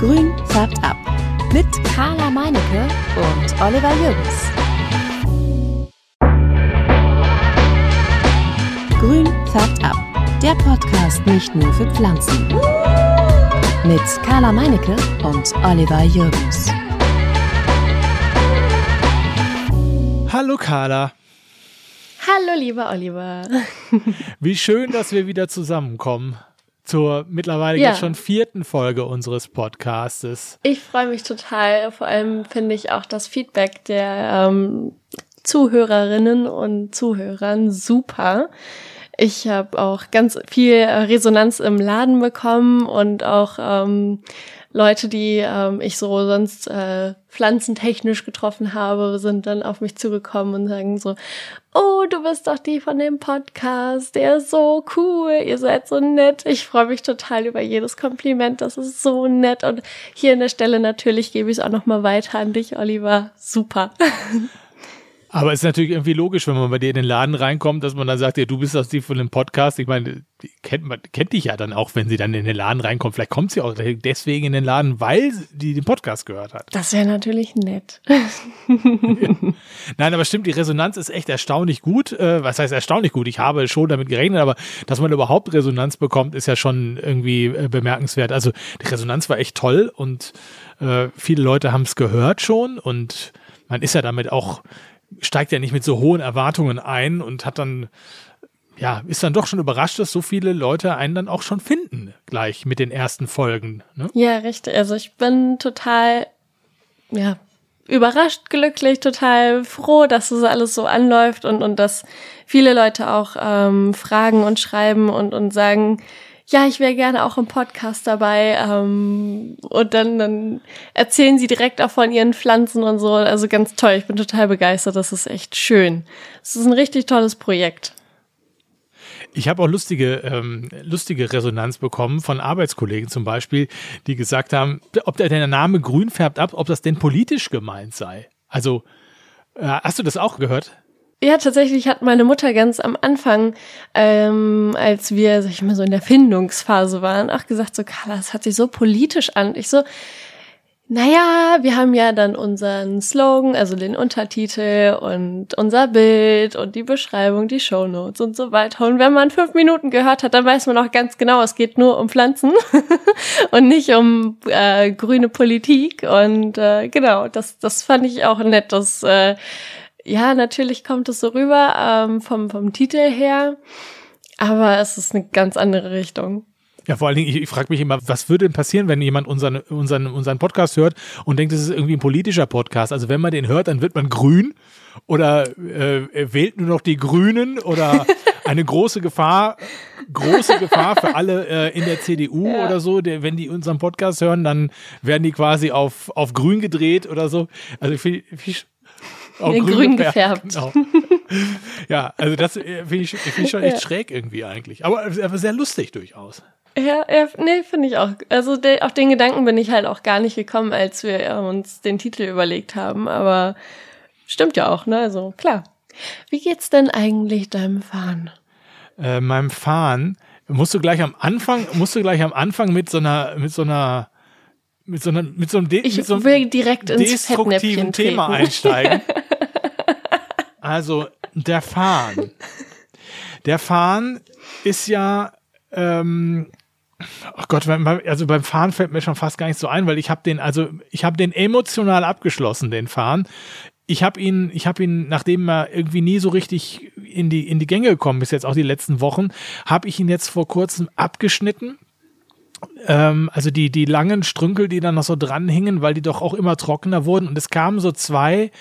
Grün färbt ab. Mit Carla Meinecke und Oliver Jürgens. Grün färbt ab. Der Podcast nicht nur für Pflanzen. Mit Carla Meinecke und Oliver Jürgens. Hallo Carla. Hallo lieber Oliver. Wie schön, dass wir wieder zusammenkommen zur mittlerweile Ja. jetzt schon vierten Folge unseres Podcastes. Ich freue mich total. Vor allem finde ich auch das Feedback der ähm, Zuhörerinnen und Zuhörern super. Ich habe auch ganz viel äh, Resonanz im Laden bekommen und auch ähm, Leute, die ähm, ich so sonst äh, pflanzentechnisch getroffen habe, sind dann auf mich zugekommen und sagen so, oh, du bist doch die von dem Podcast, der ist so cool, ihr seid so nett. Ich freue mich total über jedes Kompliment, das ist so nett. Und hier an der Stelle natürlich gebe ich es auch nochmal weiter an dich, Oliver. Super. Aber es ist natürlich irgendwie logisch, wenn man bei dir in den Laden reinkommt, dass man dann sagt, ja, du bist das die von dem Podcast. Ich meine, die kennt, man, kennt dich ja dann auch, wenn sie dann in den Laden reinkommt. Vielleicht kommt sie auch deswegen in den Laden, weil die den Podcast gehört hat. Das wäre natürlich nett. Nein, aber stimmt, die Resonanz ist echt erstaunlich gut. Äh, was heißt erstaunlich gut? Ich habe schon damit gerechnet, aber dass man überhaupt Resonanz bekommt, ist ja schon irgendwie äh, bemerkenswert. Also die Resonanz war echt toll und äh, viele Leute haben es gehört schon und man ist ja damit auch, steigt ja nicht mit so hohen Erwartungen ein und hat dann, ja, ist dann doch schon überrascht, dass so viele Leute einen dann auch schon finden, gleich mit den ersten Folgen. Ne? Ja, richtig. Also ich bin total, ja, überrascht, glücklich, total froh, dass das alles so anläuft und, und dass viele Leute auch ähm, fragen und schreiben und, und sagen, ja, ich wäre gerne auch im Podcast dabei. Ähm, und dann, dann erzählen sie direkt auch von ihren Pflanzen und so. Also ganz toll. Ich bin total begeistert. Das ist echt schön. Es ist ein richtig tolles Projekt. Ich habe auch lustige, ähm, lustige Resonanz bekommen von Arbeitskollegen zum Beispiel, die gesagt haben, ob der, Name grün färbt ab, ob das denn politisch gemeint sei. Also, äh, hast du das auch gehört? Ja, tatsächlich hat meine Mutter ganz am Anfang, ähm, als wir, sag ich mal, so in der Findungsphase waren, auch gesagt, so, Carla, das hat sich so politisch an. Ich so, naja, wir haben ja dann unseren Slogan, also den Untertitel und unser Bild und die Beschreibung, die Shownotes und so weiter. Und wenn man fünf Minuten gehört hat, dann weiß man auch ganz genau, es geht nur um Pflanzen und nicht um äh, grüne Politik. Und äh, genau, das, das fand ich auch nett, dass äh, ja, natürlich kommt es so rüber ähm, vom, vom Titel her, aber es ist eine ganz andere Richtung. Ja, vor allen Dingen, ich, ich frage mich immer, was würde denn passieren, wenn jemand unseren, unseren, unseren Podcast hört und denkt, es ist irgendwie ein politischer Podcast? Also wenn man den hört, dann wird man grün oder äh, wählt nur noch die Grünen oder eine große Gefahr, große Gefahr für alle äh, in der CDU Ja. oder so, der, wenn die unseren Podcast hören, dann werden die quasi auf, auf grün gedreht oder so. Also ich finde ich, auf Nee, grün gefärbt. Genau. Ja, also das äh, finde ich, find ich schon echt Ja. schräg irgendwie eigentlich. Aber, aber sehr lustig durchaus. Ja, ja nee, finde ich auch. Also de, auf den Gedanken bin ich halt auch gar nicht gekommen, als wir äh, uns den Titel überlegt haben, aber stimmt ja auch, ne? Also klar. Wie geht's denn eigentlich deinem Fahren? äh, meinem Fahren musst du gleich am Anfang, musst du gleich am Anfang mit so einer, mit so einer, mit so einer, mit so einem, De Ich mit so einem will direkt ins destruktiven Thema einsteigen. Also der Fahren. Der Fahren ist ja, ähm, oh Gott, also beim Fahren fällt mir schon fast gar nicht so ein, weil ich habe den, also ich habe den emotional abgeschlossen, den Fahren. Ich habe ihn, ich habe ihn, nachdem er irgendwie nie so richtig in die in die Gänge gekommen ist, jetzt auch die letzten Wochen, habe ich ihn jetzt vor kurzem abgeschnitten. Ähm, also die die langen Strünkel, die dann noch so dran hingen, weil die doch auch immer trockener wurden und es kamen so zwei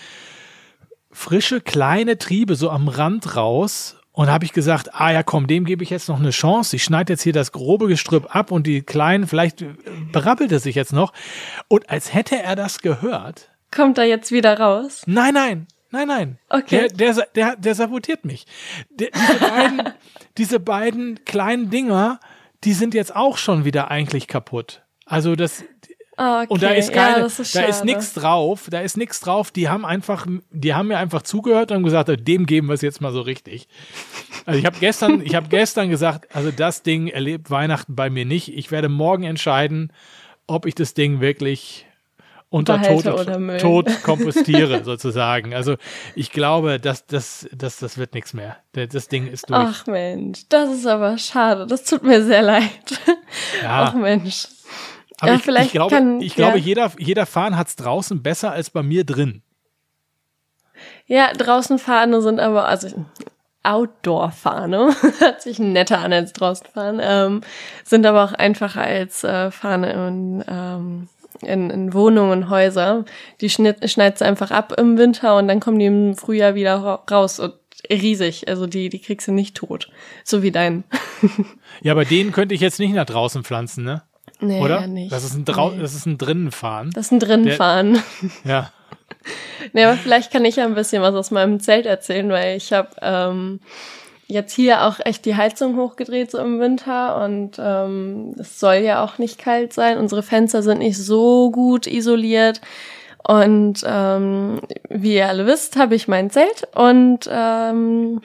frische kleine Triebe so am Rand raus. Und habe ich gesagt, ah ja, komm, dem gebe ich jetzt noch eine Chance. Ich schneide jetzt hier das grobe Gestrüpp ab und die kleinen, vielleicht äh, berappelt er sich jetzt noch. Und als hätte er das gehört, Kommt er jetzt wieder raus? Nein, nein, nein, nein. Okay. Der, der, der, der sabotiert mich. Der, diese, beiden, diese beiden kleinen Dinger, die sind jetzt auch schon wieder eigentlich kaputt. Also das, Okay. und da ist ja, keine, das ist da ist nichts drauf, da ist nichts drauf. Die haben einfach, die haben mir einfach zugehört und gesagt, dem geben wir es jetzt mal so richtig. Also ich habe gestern, ich habe gestern gesagt, also das Ding erlebt Weihnachten bei mir nicht. Ich werde morgen entscheiden, ob ich das Ding wirklich unter Tod. Tod kompostiere, sozusagen. Also ich glaube, dass das, das, das wird nichts mehr. Das Ding ist durch. Ach Mensch, das ist aber schade. Das tut mir sehr leid. Ja. Ach Mensch. Aber ja, ich, vielleicht ich glaube, kann- ich glaube ja. jeder, jeder Fahnen hat es draußen besser als bei mir drin. Ja, draußen Fahne sind aber, also Outdoor-Fahne, hört sich netter an als draußen fahren, ähm, sind aber auch einfacher als äh, Fahne in, ähm, in, in Wohnungen Häuser. Die schnitt, schneidet einfach ab im Winter und dann kommen die im Frühjahr wieder ra- raus und riesig. Also die, die kriegst du nicht tot. So wie dein. Ja, aber den könnte ich jetzt nicht nach draußen pflanzen, ne? Nee, Oder? ja nicht. Das ist ein Drau Nee. das ist ein Drinnenfahren. Das ist ein Drinnenfahren. Ja. Nee, aber vielleicht kann ich ja ein bisschen was aus meinem Zelt erzählen, weil ich habe ähm, jetzt hier auch echt die Heizung hochgedreht so im Winter und ähm, es soll ja auch nicht kalt sein. Unsere Fenster sind nicht so gut isoliert und ähm, wie ihr alle wisst, habe ich mein Zelt und ähm,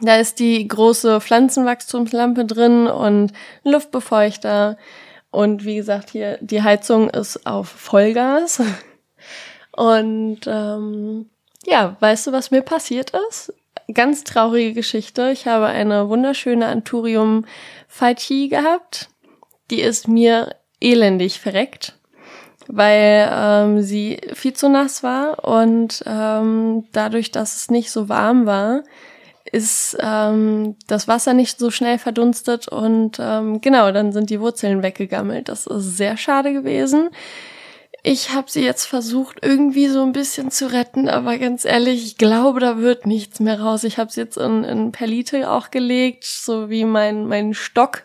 da ist die große Pflanzenwachstumslampe drin und ein Luftbefeuchter und wie gesagt hier die Heizung ist auf Vollgas. Und ähm, ja, weißt du, was mir passiert ist? Ganz traurige Geschichte. Ich habe eine wunderschöne Anturium Phaetii gehabt. Die ist mir elendig verreckt, weil ähm, sie viel zu nass war und ähm, dadurch, dass es nicht so warm war, ist ähm, das Wasser nicht so schnell verdunstet und ähm, genau, dann sind die Wurzeln weggegammelt. Das ist sehr schade gewesen. Ich habe sie jetzt versucht, irgendwie so ein bisschen zu retten, aber ganz ehrlich, ich glaube, da wird nichts mehr raus. Ich habe sie jetzt in, in Perlite auch gelegt, so wie mein, mein Stock.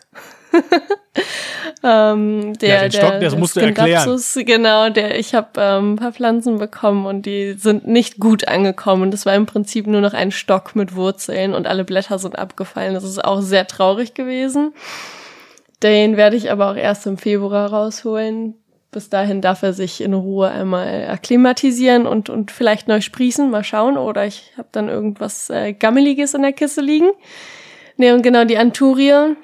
ähm, der, Ja, den Stock, der, das musst du erklären. Genau, der, ich habe ähm, ein paar Pflanzen bekommen und die sind nicht gut angekommen. Das war im Prinzip nur noch ein Stock mit Wurzeln und alle Blätter sind abgefallen. Das ist auch sehr traurig gewesen. Den werde ich aber auch erst im Februar rausholen. Bis dahin darf er sich in Ruhe einmal akklimatisieren und, und vielleicht neu sprießen. Mal schauen. Oder ich habe dann irgendwas äh, Gammeliges in der Kiste liegen. Nee, und genau die Anturie,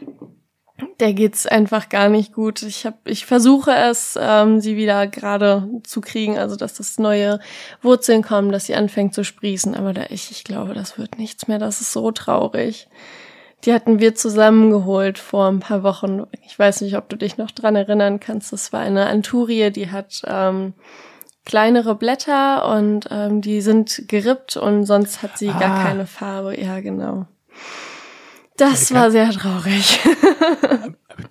der geht's einfach gar nicht gut. Ich hab, ich versuche es, ähm, sie wieder gerade zu kriegen, also dass das neue Wurzeln kommen, dass sie anfängt zu sprießen. Aber da ich, ich glaube, das wird nichts mehr. Das ist so traurig. Die hatten wir zusammengeholt vor ein paar Wochen. Ich weiß nicht, ob du dich noch dran erinnern kannst. Das war eine Anturie, die hat ähm, kleinere Blätter und ähm, die sind gerippt und sonst hat sie gar Ah. keine Farbe. Ja, genau. Das war sehr traurig.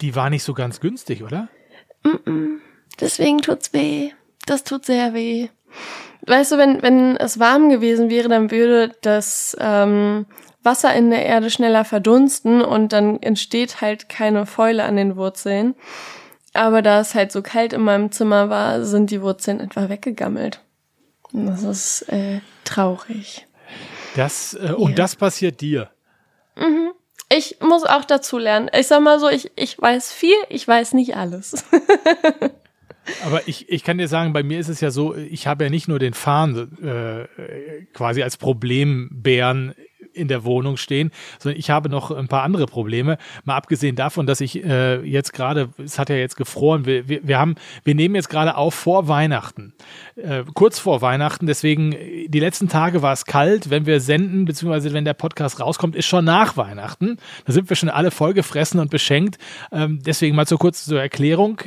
Die war nicht so ganz günstig, oder? Deswegen tut's weh. Das tut sehr weh. Weißt du, wenn, wenn es warm gewesen wäre, dann würde das ähm, Wasser in der Erde schneller verdunsten und dann entsteht halt keine Fäule an den Wurzeln. Aber da es halt so kalt in meinem Zimmer war, sind die Wurzeln etwa weggegammelt. Und das ist äh, traurig. Das, äh, und Ja. das passiert dir. Ich muss auch dazu lernen. Ich sag mal so, ich, ich weiß viel, ich weiß nicht alles. Aber ich, ich kann dir sagen, bei mir ist es ja so, ich habe ja nicht nur den Farn äh, quasi als Problembären in der Wohnung stehen, sondern ich habe noch ein paar andere Probleme. Mal abgesehen davon, dass ich äh, jetzt gerade, es hat ja jetzt gefroren, wir, wir, wir haben, wir nehmen jetzt gerade auf vor Weihnachten, äh, kurz vor Weihnachten, deswegen äh, die letzten Tage war es kalt, wenn wir senden, beziehungsweise wenn der Podcast rauskommt, ist schon nach Weihnachten. Da sind wir schon alle vollgefressen und beschenkt. Ähm, deswegen mal zur kurz zur Erklärung.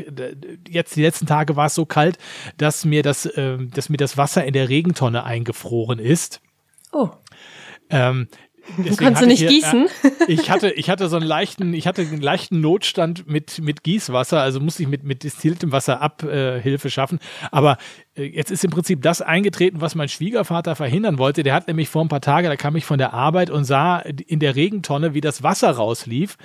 Jetzt die letzten Tage war es so kalt, dass mir das, ähm, dass mir das Wasser in der Regentonne eingefroren ist. Oh. Ähm, deswegen Kannst du nicht ich gießen? Äh, ich hatte, ich hatte so einen leichten, ich hatte einen leichten Notstand mit, mit Gießwasser, also musste ich mit, mit destilltem Wasser Abhilfe äh, schaffen. Aber äh, jetzt ist im Prinzip das eingetreten, was mein Schwiegervater verhindern wollte. Der hat nämlich vor ein paar Tagen, da kam ich von der Arbeit und sah in der Regentonne, wie das Wasser rauslief.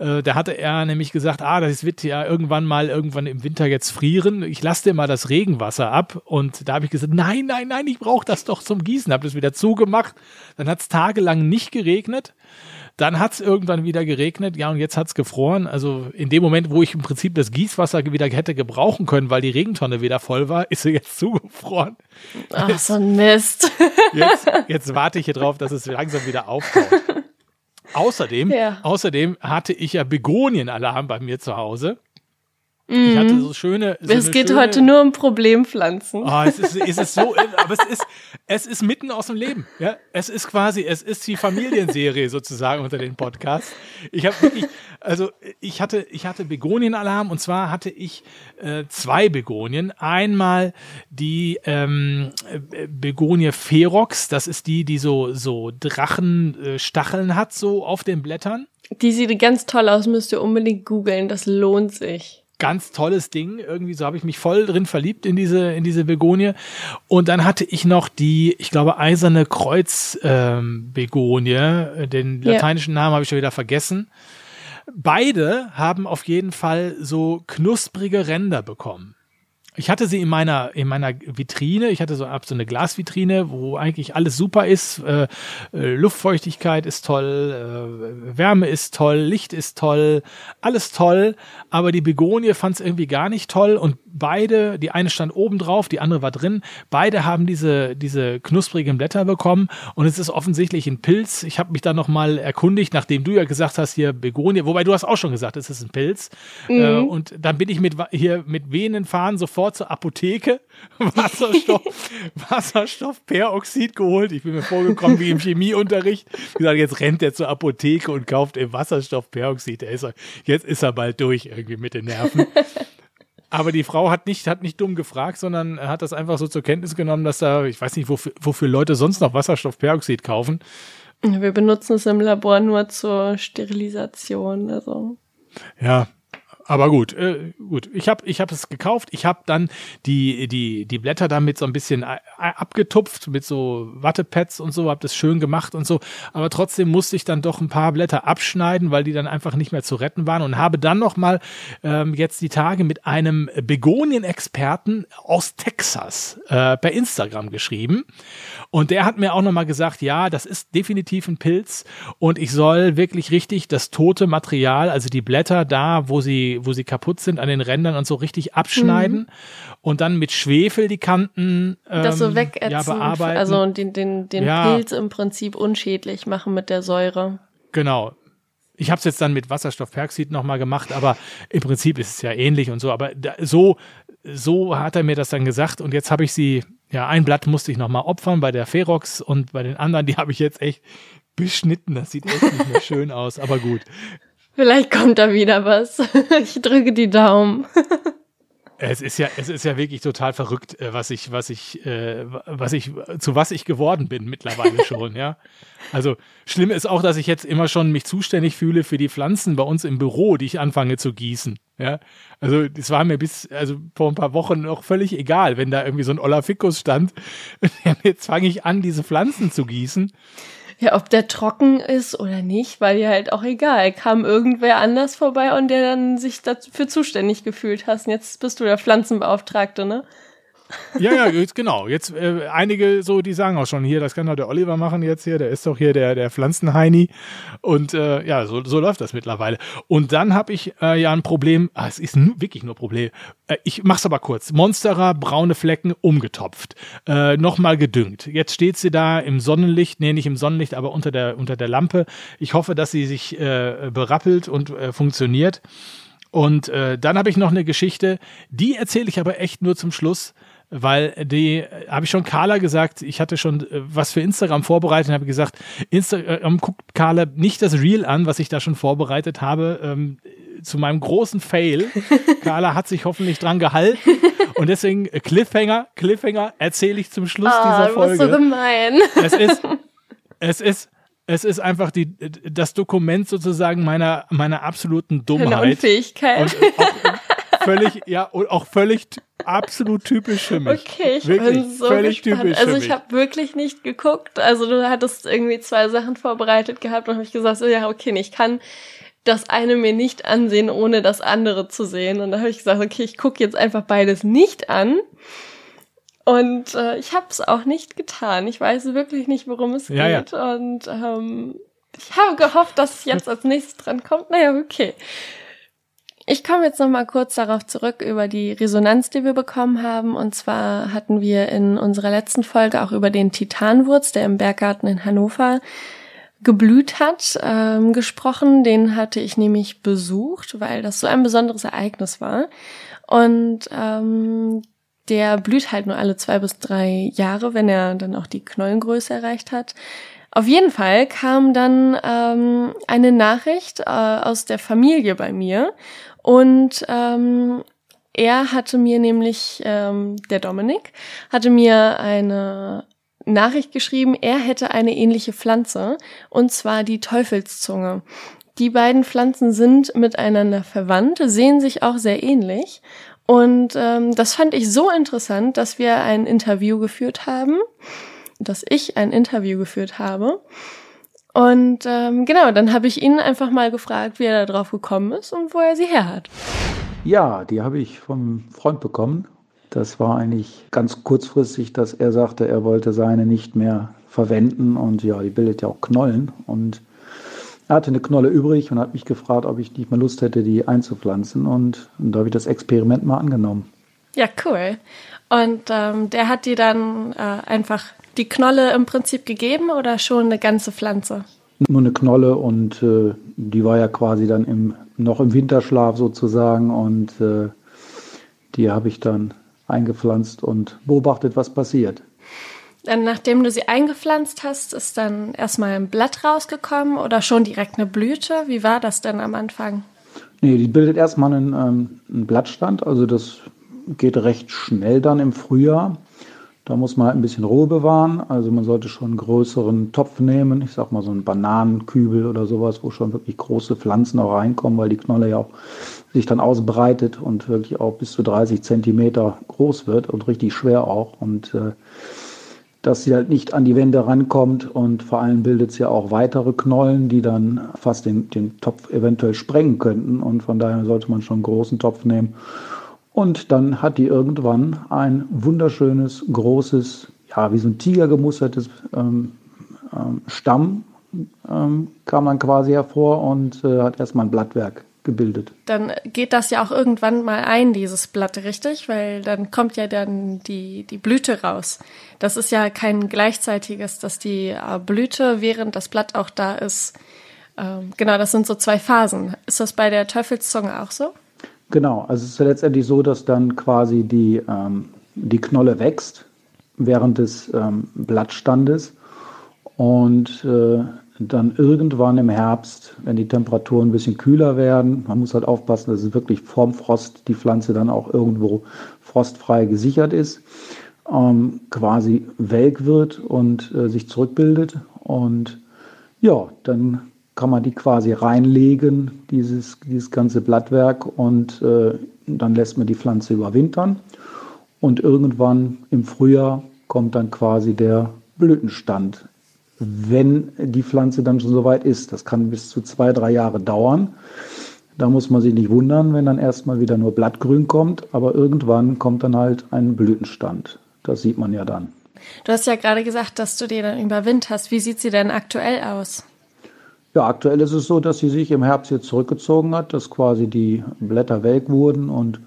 Äh, da hatte er nämlich gesagt, ah, das wird ja irgendwann mal irgendwann im Winter jetzt frieren. Ich lasse dir mal das Regenwasser ab. Und da habe ich gesagt, nein, nein, nein, ich brauche das doch zum Gießen. Habe das wieder zugemacht. Dann hat es tagelang nicht geregnet. Dann hat es irgendwann wieder geregnet, ja, und jetzt hat es gefroren. Also in dem Moment, wo ich im Prinzip das Gießwasser wieder hätte gebrauchen können, weil die Regentonne wieder voll war, ist sie jetzt zugefroren. Ach, so ein Mist. Jetzt, jetzt warte ich hier drauf, dass es langsam wieder auftaut. Außerdem, Ja. außerdem hatte ich ja Begonienalarm bei mir zu Hause. Ich hatte so schöne. So es geht schöne, heute nur um Problempflanzen. Oh, es ist, es ist so, aber es ist, es ist mitten aus dem Leben. Ja, es ist quasi, es ist die Familienserie sozusagen unter den Podcasts. Ich habe wirklich, also ich hatte, ich hatte Begonienalarm und zwar hatte ich äh, zwei Begonien. Einmal die ähm, Begonie Ferox, das ist die, die so so Drachenstacheln hat so auf den Blättern. Die sieht ganz toll aus, müsst ihr unbedingt googeln, das lohnt sich ganz tolles Ding. Irgendwie so habe ich mich voll drin verliebt in diese, in diese Begonie. Und dann hatte ich noch die, ich glaube, eiserne Kreuz-Begonie. Ähm, Den lateinischen Namen habe ich schon wieder vergessen. Beide haben auf jeden Fall so knusprige Ränder bekommen. Ich hatte sie in meiner, in meiner Vitrine. Ich hatte so, ab so eine Glasvitrine, wo eigentlich alles super ist. Äh, äh, Luftfeuchtigkeit ist toll, äh, Wärme ist toll, Licht ist toll, alles toll. Aber die Begonie fand es irgendwie gar nicht toll. Und beide, die eine stand oben drauf, die andere war drin. Beide haben diese, diese knusprigen Blätter bekommen. Und es ist offensichtlich ein Pilz. Ich habe mich dann nochmal erkundigt, nachdem du ja gesagt hast, hier Begonie, wobei du hast auch schon gesagt, es ist ein Pilz. Mhm. Äh, und dann bin ich mit hier mit Venen fahren sofort sofort zur Apotheke, Wasserstoff, Wasserstoffperoxid geholt. Ich bin mir vorgekommen wie im Chemieunterricht. Ich gesagt, jetzt rennt er zur Apotheke und kauft im Wasserstoffperoxid. Ist jetzt ist er bald durch irgendwie mit den Nerven. Aber die Frau hat nicht, hat nicht dumm gefragt, sondern hat das einfach so zur Kenntnis genommen, dass da, ich weiß nicht, wofür, wofür Leute sonst noch Wasserstoffperoxid kaufen. Wir benutzen es im Labor nur zur Sterilisation. Also. Ja, aber gut, äh, gut. Ich habe ich hab es gekauft. Ich habe dann die, die, die Blätter damit so ein bisschen abgetupft mit so Wattepads und so, habe das schön gemacht und so. Aber trotzdem musste ich dann doch ein paar Blätter abschneiden, weil die dann einfach nicht mehr zu retten waren und habe dann noch mal ähm, jetzt die Tage mit einem Begonien-Experten aus Texas äh, per Instagram geschrieben. Und der hat mir auch noch mal gesagt, ja, das ist definitiv ein Pilz und ich soll wirklich richtig das tote Material, also die Blätter da, wo sie wo sie kaputt sind, an den Rändern und so richtig abschneiden mhm. und dann mit Schwefel die Kanten ähm, das so wegätzen, ja, bearbeiten. Also den, den, den ja. Pilz im Prinzip unschädlich machen mit der Säure. Genau. Ich habe es jetzt dann mit Wasserstoffperoxid nochmal gemacht, aber im Prinzip ist es ja ähnlich und so. Aber da, so, so hat er mir das dann gesagt und jetzt habe ich sie, ja, ein Blatt musste ich nochmal opfern bei der Ferox und bei den anderen, die habe ich jetzt echt beschnitten. Das sieht echt nicht mehr schön aus, aber gut. Vielleicht kommt da wieder was. Ich drücke die Daumen. Es ist ja, es ist ja wirklich total verrückt, äh, was ich, was ich, äh, was ich, zu was ich geworden bin mittlerweile schon, ja. Also schlimm ist auch, dass ich jetzt immer schon mich zuständig fühle für die Pflanzen bei uns im Büro, die ich anfange zu gießen. Ja, also das war mir bis, also vor ein paar Wochen noch völlig egal, wenn da irgendwie so ein Olaficus stand. Jetzt fange ich an, diese Pflanzen zu gießen. Ja, ob der trocken ist oder nicht, war dir halt auch egal. Kam irgendwer anders vorbei und der dann sich dafür zuständig gefühlt hast. Und jetzt bist du der Pflanzenbeauftragte, ne? Ja, ja, jetzt genau. Jetzt äh, einige so, die sagen auch schon hier, das kann doch der Oliver machen jetzt hier, der ist doch hier der, der Pflanzenheini. Und äh, ja, so, so läuft das mittlerweile. Und dann habe ich äh, ja ein Problem, ah, es ist nur, wirklich nur Problem. Äh, ich mach's aber kurz. Monsterer, braune Flecken, umgetopft. Äh, Nochmal gedüngt. Jetzt steht sie da im Sonnenlicht, nee, nicht im Sonnenlicht, aber unter der, unter der Lampe. Ich hoffe, dass sie sich äh, berappelt und äh, funktioniert. Und äh, dann habe ich noch eine Geschichte, die erzähle ich aber echt nur zum Schluss weil die, habe ich schon Carla gesagt, ich hatte schon äh, was für Instagram vorbereitet und habe gesagt, Instagram guckt Carla nicht das Reel an, was ich da schon vorbereitet habe. Ähm, zu meinem großen Fail. Carla hat sich hoffentlich dran gehalten. Und deswegen äh, Cliffhanger, Cliffhanger erzähle ich zum Schluss oh, dieser Folge. so gemein. Es ist, es ist, es ist einfach die, das Dokument sozusagen meiner, meiner absoluten Dummheit. Unfähigkeit. Und auch völlig, ja, und auch völlig absolut typisch für mich. Okay, ich wirklich, bin so völlig gespannt. typisch Also ich habe wirklich nicht geguckt. Also du hattest irgendwie zwei Sachen vorbereitet gehabt und habe ich gesagt, so ja, okay, ich kann das eine mir nicht ansehen, ohne das andere zu sehen. Und da habe ich gesagt, okay, ich gucke jetzt einfach beides nicht an. Und äh, ich habe es auch nicht getan. Ich weiß wirklich nicht, worum es ja, geht. Ja. Und ähm, ich habe gehofft, dass jetzt als nächstes dran kommt. Naja, okay. Ich komme jetzt noch mal kurz darauf zurück über die Resonanz, die wir bekommen haben. Und zwar hatten wir in unserer letzten Folge auch über den Titanwurz, der im Berggarten in Hannover geblüht hat, ähm, gesprochen. Den hatte ich nämlich besucht, weil das so ein besonderes Ereignis war. Und ähm, der blüht halt nur alle zwei bis drei Jahre, wenn er dann auch die Knollengröße erreicht hat. Auf jeden Fall kam dann ähm, eine Nachricht äh, aus der Familie bei mir und ähm, er hatte mir nämlich, ähm, der Dominik, hatte mir eine Nachricht geschrieben, er hätte eine ähnliche Pflanze und zwar die Teufelszunge. Die beiden Pflanzen sind miteinander verwandt, sehen sich auch sehr ähnlich und ähm, das fand ich so interessant, dass wir ein Interview geführt haben dass ich ein Interview geführt habe. Und ähm, genau, dann habe ich ihn einfach mal gefragt, wie er da drauf gekommen ist und wo er sie her hat. Ja, die habe ich vom Freund bekommen. Das war eigentlich ganz kurzfristig, dass er sagte, er wollte seine nicht mehr verwenden und ja, die bildet ja auch Knollen und er hatte eine Knolle übrig und hat mich gefragt, ob ich nicht mal Lust hätte, die einzupflanzen und, und da habe ich das Experiment mal angenommen. Ja, cool. Und ähm, der hat die dann äh, einfach die Knolle im Prinzip gegeben oder schon eine ganze Pflanze? Nur eine Knolle und äh, die war ja quasi dann im, noch im Winterschlaf sozusagen und äh, die habe ich dann eingepflanzt und beobachtet, was passiert. Dann, nachdem du sie eingepflanzt hast, ist dann erstmal ein Blatt rausgekommen oder schon direkt eine Blüte? Wie war das denn am Anfang? Nee, die bildet erstmal einen, ähm, einen Blattstand, also das geht recht schnell dann im Frühjahr. Da muss man halt ein bisschen Ruhe bewahren. Also man sollte schon einen größeren Topf nehmen. Ich sag mal so einen Bananenkübel oder sowas, wo schon wirklich große Pflanzen auch reinkommen, weil die Knolle ja auch sich dann ausbreitet und wirklich auch bis zu 30 Zentimeter groß wird und richtig schwer auch. Und äh, dass sie halt nicht an die Wände rankommt und vor allem bildet sie ja auch weitere Knollen, die dann fast den, den Topf eventuell sprengen könnten. Und von daher sollte man schon einen großen Topf nehmen und dann hat die irgendwann ein wunderschönes, großes, ja, wie so ein Tiger gemustertes ähm, ähm, Stamm ähm, kam dann quasi hervor und äh, hat erstmal ein Blattwerk gebildet. Dann geht das ja auch irgendwann mal ein, dieses Blatt, richtig? Weil dann kommt ja dann die, die Blüte raus. Das ist ja kein gleichzeitiges, dass die äh, Blüte, während das Blatt auch da ist. Ähm, genau, das sind so zwei Phasen. Ist das bei der Teufelszunge auch so? Genau, also es ist letztendlich so, dass dann quasi die, ähm, die Knolle wächst während des ähm, Blattstandes und äh, dann irgendwann im Herbst, wenn die Temperaturen ein bisschen kühler werden, man muss halt aufpassen, dass es wirklich vorm Frost die Pflanze dann auch irgendwo frostfrei gesichert ist, ähm, quasi welk wird und äh, sich zurückbildet und ja, dann kann man die quasi reinlegen, dieses, dieses ganze Blattwerk, und äh, dann lässt man die Pflanze überwintern. Und irgendwann im Frühjahr kommt dann quasi der Blütenstand. Wenn die Pflanze dann schon soweit ist, das kann bis zu zwei, drei Jahre dauern. Da muss man sich nicht wundern, wenn dann erstmal wieder nur Blattgrün kommt, aber irgendwann kommt dann halt ein Blütenstand. Das sieht man ja dann. Du hast ja gerade gesagt, dass du die dann überwinterst. Wie sieht sie denn aktuell aus? Ja, aktuell ist es so, dass sie sich im Herbst jetzt zurückgezogen hat, dass quasi die Blätter welk wurden und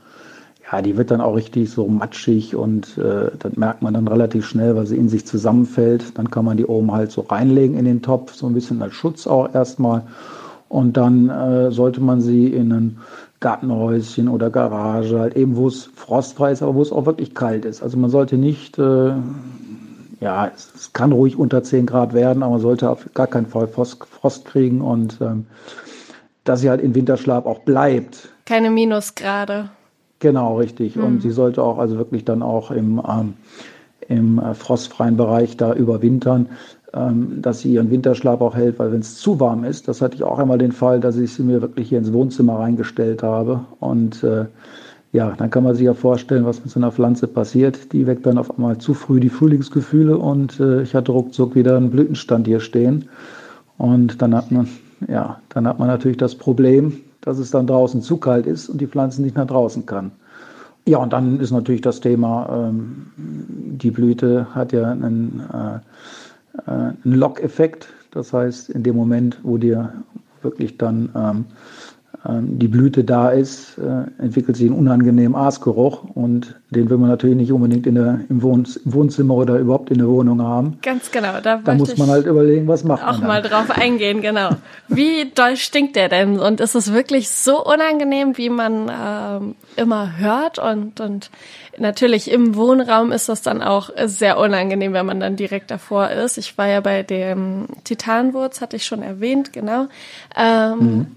ja, die wird dann auch richtig so matschig und äh, das merkt man dann relativ schnell, weil sie in sich zusammenfällt. Dann kann man die oben halt so reinlegen in den Topf, so ein bisschen als Schutz auch erstmal. Und dann äh, sollte man sie in ein Gartenhäuschen oder Garage, halt eben, wo es frostfrei ist, aber wo es auch wirklich kalt ist. Also man sollte nicht äh, ja, es, kann ruhig unter 10 Grad werden, aber man sollte auf gar keinen Fall Frost, Frost kriegen und ähm, dass sie halt in Winterschlaf auch bleibt. Keine Minusgrade. Genau, richtig. Mhm. Und sie sollte auch also wirklich dann auch im, ähm, im äh, frostfreien Bereich da überwintern, ähm, dass sie ihren Winterschlaf auch hält, weil wenn es zu warm ist, das hatte ich auch einmal den Fall, dass ich sie mir wirklich hier ins Wohnzimmer reingestellt habe und äh, ja, dann kann man sich ja vorstellen, was mit so einer Pflanze passiert. Die weckt dann auf einmal zu früh die Frühlingsgefühle und äh, ich hatte ruckzuck wieder einen Blütenstand hier stehen. Und dann hat man, ja, dann hat man natürlich das Problem, dass es dann draußen zu kalt ist und die Pflanze nicht nach draußen kann. Ja, und dann ist natürlich das Thema, ähm, die Blüte hat ja einen, äh, äh, einen Lockeffekt. Das heißt, in dem Moment, wo dir wirklich dann ähm, die Blüte da ist, äh, entwickelt sich ein unangenehmen Aasgeruch und den will man natürlich nicht unbedingt in der, im Wohnzimmer oder überhaupt in der Wohnung haben. Ganz genau. Da, da muss man halt überlegen, was macht auch man. Auch mal drauf eingehen, genau. Wie doll stinkt der denn? Und ist es wirklich so unangenehm, wie man ähm, immer hört? Und, und natürlich im Wohnraum ist das dann auch sehr unangenehm, wenn man dann direkt davor ist. Ich war ja bei dem Titanwurz, hatte ich schon erwähnt, genau. Ähm, mhm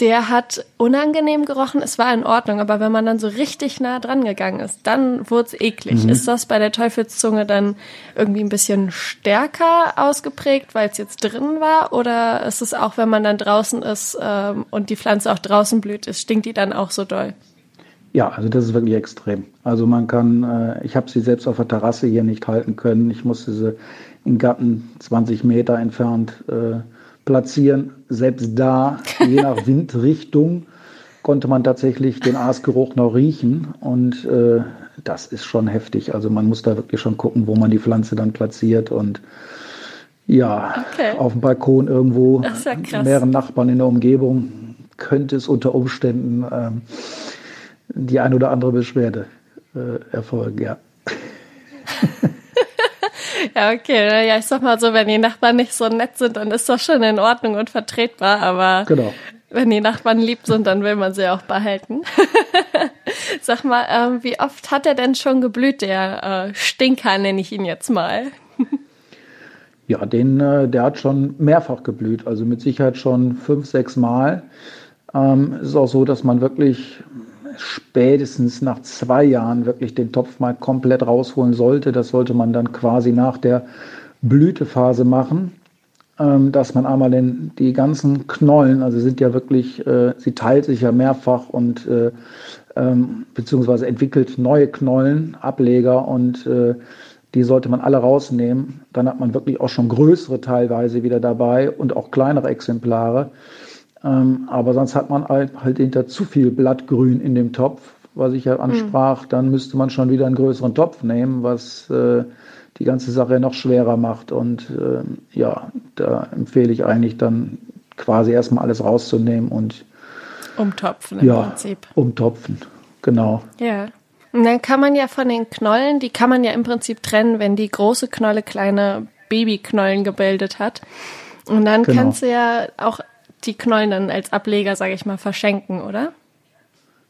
der hat unangenehm gerochen, es war in Ordnung, aber wenn man dann so richtig nah dran gegangen ist, dann wurde es eklig. Mhm. Ist das bei der Teufelszunge dann irgendwie ein bisschen stärker ausgeprägt, weil es jetzt drin war? Oder ist es auch, wenn man dann draußen ist ähm, und die Pflanze auch draußen blüht, ist, stinkt die dann auch so doll? Ja, also das ist wirklich extrem. Also man kann, äh, ich habe sie selbst auf der Terrasse hier nicht halten können. Ich musste sie in Garten 20 Meter entfernt äh, platzieren. Selbst da, je nach Windrichtung, konnte man tatsächlich den Aasgeruch noch riechen. Und äh, das ist schon heftig. Also man muss da wirklich schon gucken, wo man die Pflanze dann platziert. Und ja, okay. auf dem Balkon irgendwo, ja mehreren Nachbarn in der Umgebung, könnte es unter Umständen ähm, die ein oder andere Beschwerde äh, erfolgen, ja. Ja, okay. Ja, ich sag mal so, wenn die Nachbarn nicht so nett sind, dann ist das schon in Ordnung und vertretbar, aber genau. wenn die Nachbarn lieb sind, dann will man sie auch behalten. sag mal, ähm, wie oft hat er denn schon geblüht, der äh, Stinker, nenne ich ihn jetzt mal? ja, den, äh, der hat schon mehrfach geblüht, also mit Sicherheit schon fünf, sechs Mal. Ähm, es ist auch so, dass man wirklich spätestens nach zwei Jahren wirklich den Topf mal komplett rausholen sollte. Das sollte man dann quasi nach der Blütephase machen, ähm, dass man einmal den, die ganzen Knollen, also sind ja wirklich, äh, sie teilt sich ja mehrfach und äh, ähm, beziehungsweise entwickelt neue Knollen, Ableger und äh, die sollte man alle rausnehmen. Dann hat man wirklich auch schon größere teilweise wieder dabei und auch kleinere Exemplare. Ähm, aber sonst hat man halt, halt hinter zu viel Blattgrün in dem Topf, was ich ja ansprach. Mhm. Dann müsste man schon wieder einen größeren Topf nehmen, was äh, die ganze Sache noch schwerer macht. Und äh, ja, da empfehle ich eigentlich dann quasi erstmal alles rauszunehmen und umtopfen im ja, Prinzip. Umtopfen, genau. Ja. Und dann kann man ja von den Knollen, die kann man ja im Prinzip trennen, wenn die große Knolle kleine Babyknollen gebildet hat. Und dann genau. kannst du ja auch die Knollen dann als Ableger, sage ich mal, verschenken, oder?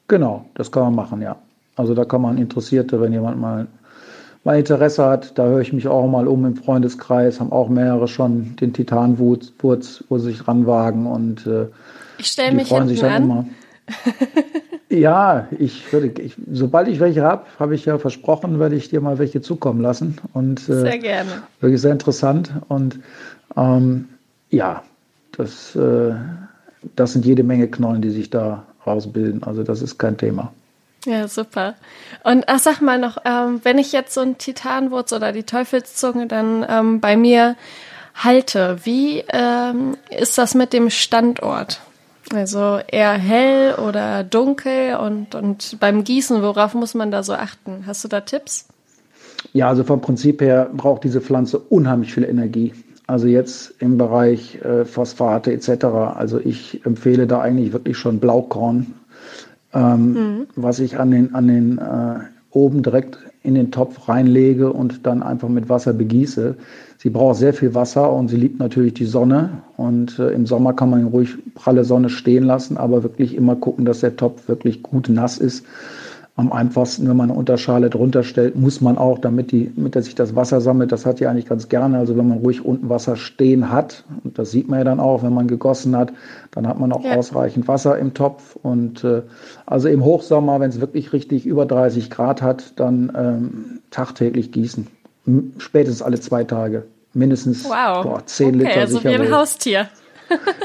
Genau, das kann man machen, ja. Also da kann man Interessierte, wenn jemand mal, mal Interesse hat, da höre ich mich auch mal um im Freundeskreis, haben auch mehrere schon den Titanwurz, wo sie sich ranwagen und äh, ich stelle mich freuen sich dann an. immer. ja, ich würde, ich, sobald ich welche habe, habe ich ja versprochen, werde ich dir mal welche zukommen lassen. Und, äh, sehr gerne. Wirklich sehr interessant. Und ähm, ja, das, äh, das sind jede Menge Knollen, die sich da rausbilden. Also das ist kein Thema. Ja, super. Und ach, sag mal noch, ähm, wenn ich jetzt so ein Titanwurz oder die Teufelszunge dann ähm, bei mir halte, wie ähm, ist das mit dem Standort? Also eher hell oder dunkel und, und beim Gießen, worauf muss man da so achten? Hast du da Tipps? Ja, also vom Prinzip her braucht diese Pflanze unheimlich viel Energie. Also jetzt im Bereich äh, Phosphate etc. Also ich empfehle da eigentlich wirklich schon Blaukorn, ähm, mhm. was ich an den, an den äh, oben direkt in den Topf reinlege und dann einfach mit Wasser begieße. Sie braucht sehr viel Wasser und sie liebt natürlich die Sonne. Und äh, im Sommer kann man ruhig pralle Sonne stehen lassen, aber wirklich immer gucken, dass der Topf wirklich gut nass ist am einfachsten, wenn man eine Unterschale drunter stellt, muss man auch, damit, die, damit sich das Wasser sammelt, das hat ja eigentlich ganz gerne. Also wenn man ruhig unten Wasser stehen hat, und das sieht man ja dann auch, wenn man gegossen hat, dann hat man auch ja. ausreichend Wasser im Topf. Und äh, also im Hochsommer, wenn es wirklich richtig über 30 Grad hat, dann ähm, tagtäglich gießen. Spätestens alle zwei Tage. Mindestens wow. boah, 10 okay, Liter. Also wie ein Haustier.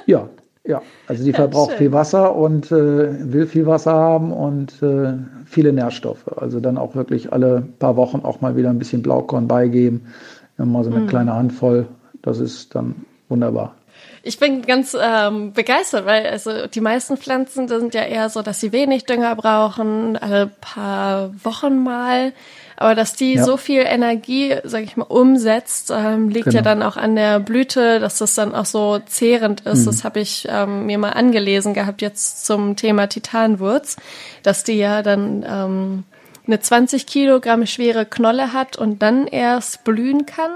ja, ja, also die verbraucht ja, viel Wasser und äh, will viel Wasser haben und äh, viele Nährstoffe. Also dann auch wirklich alle paar Wochen auch mal wieder ein bisschen Blaukorn beigeben. Mal so eine mhm. kleine Handvoll. Das ist dann wunderbar. Ich bin ganz ähm, begeistert, weil also die meisten Pflanzen sind ja eher so, dass sie wenig Dünger brauchen, alle paar Wochen mal. Aber dass die ja. so viel Energie, sag ich mal, umsetzt, ähm, liegt genau. ja dann auch an der Blüte, dass das dann auch so zehrend ist. Mhm. Das habe ich ähm, mir mal angelesen gehabt jetzt zum Thema Titanwurz, dass die ja dann ähm, eine 20 Kilogramm schwere Knolle hat und dann erst blühen kann.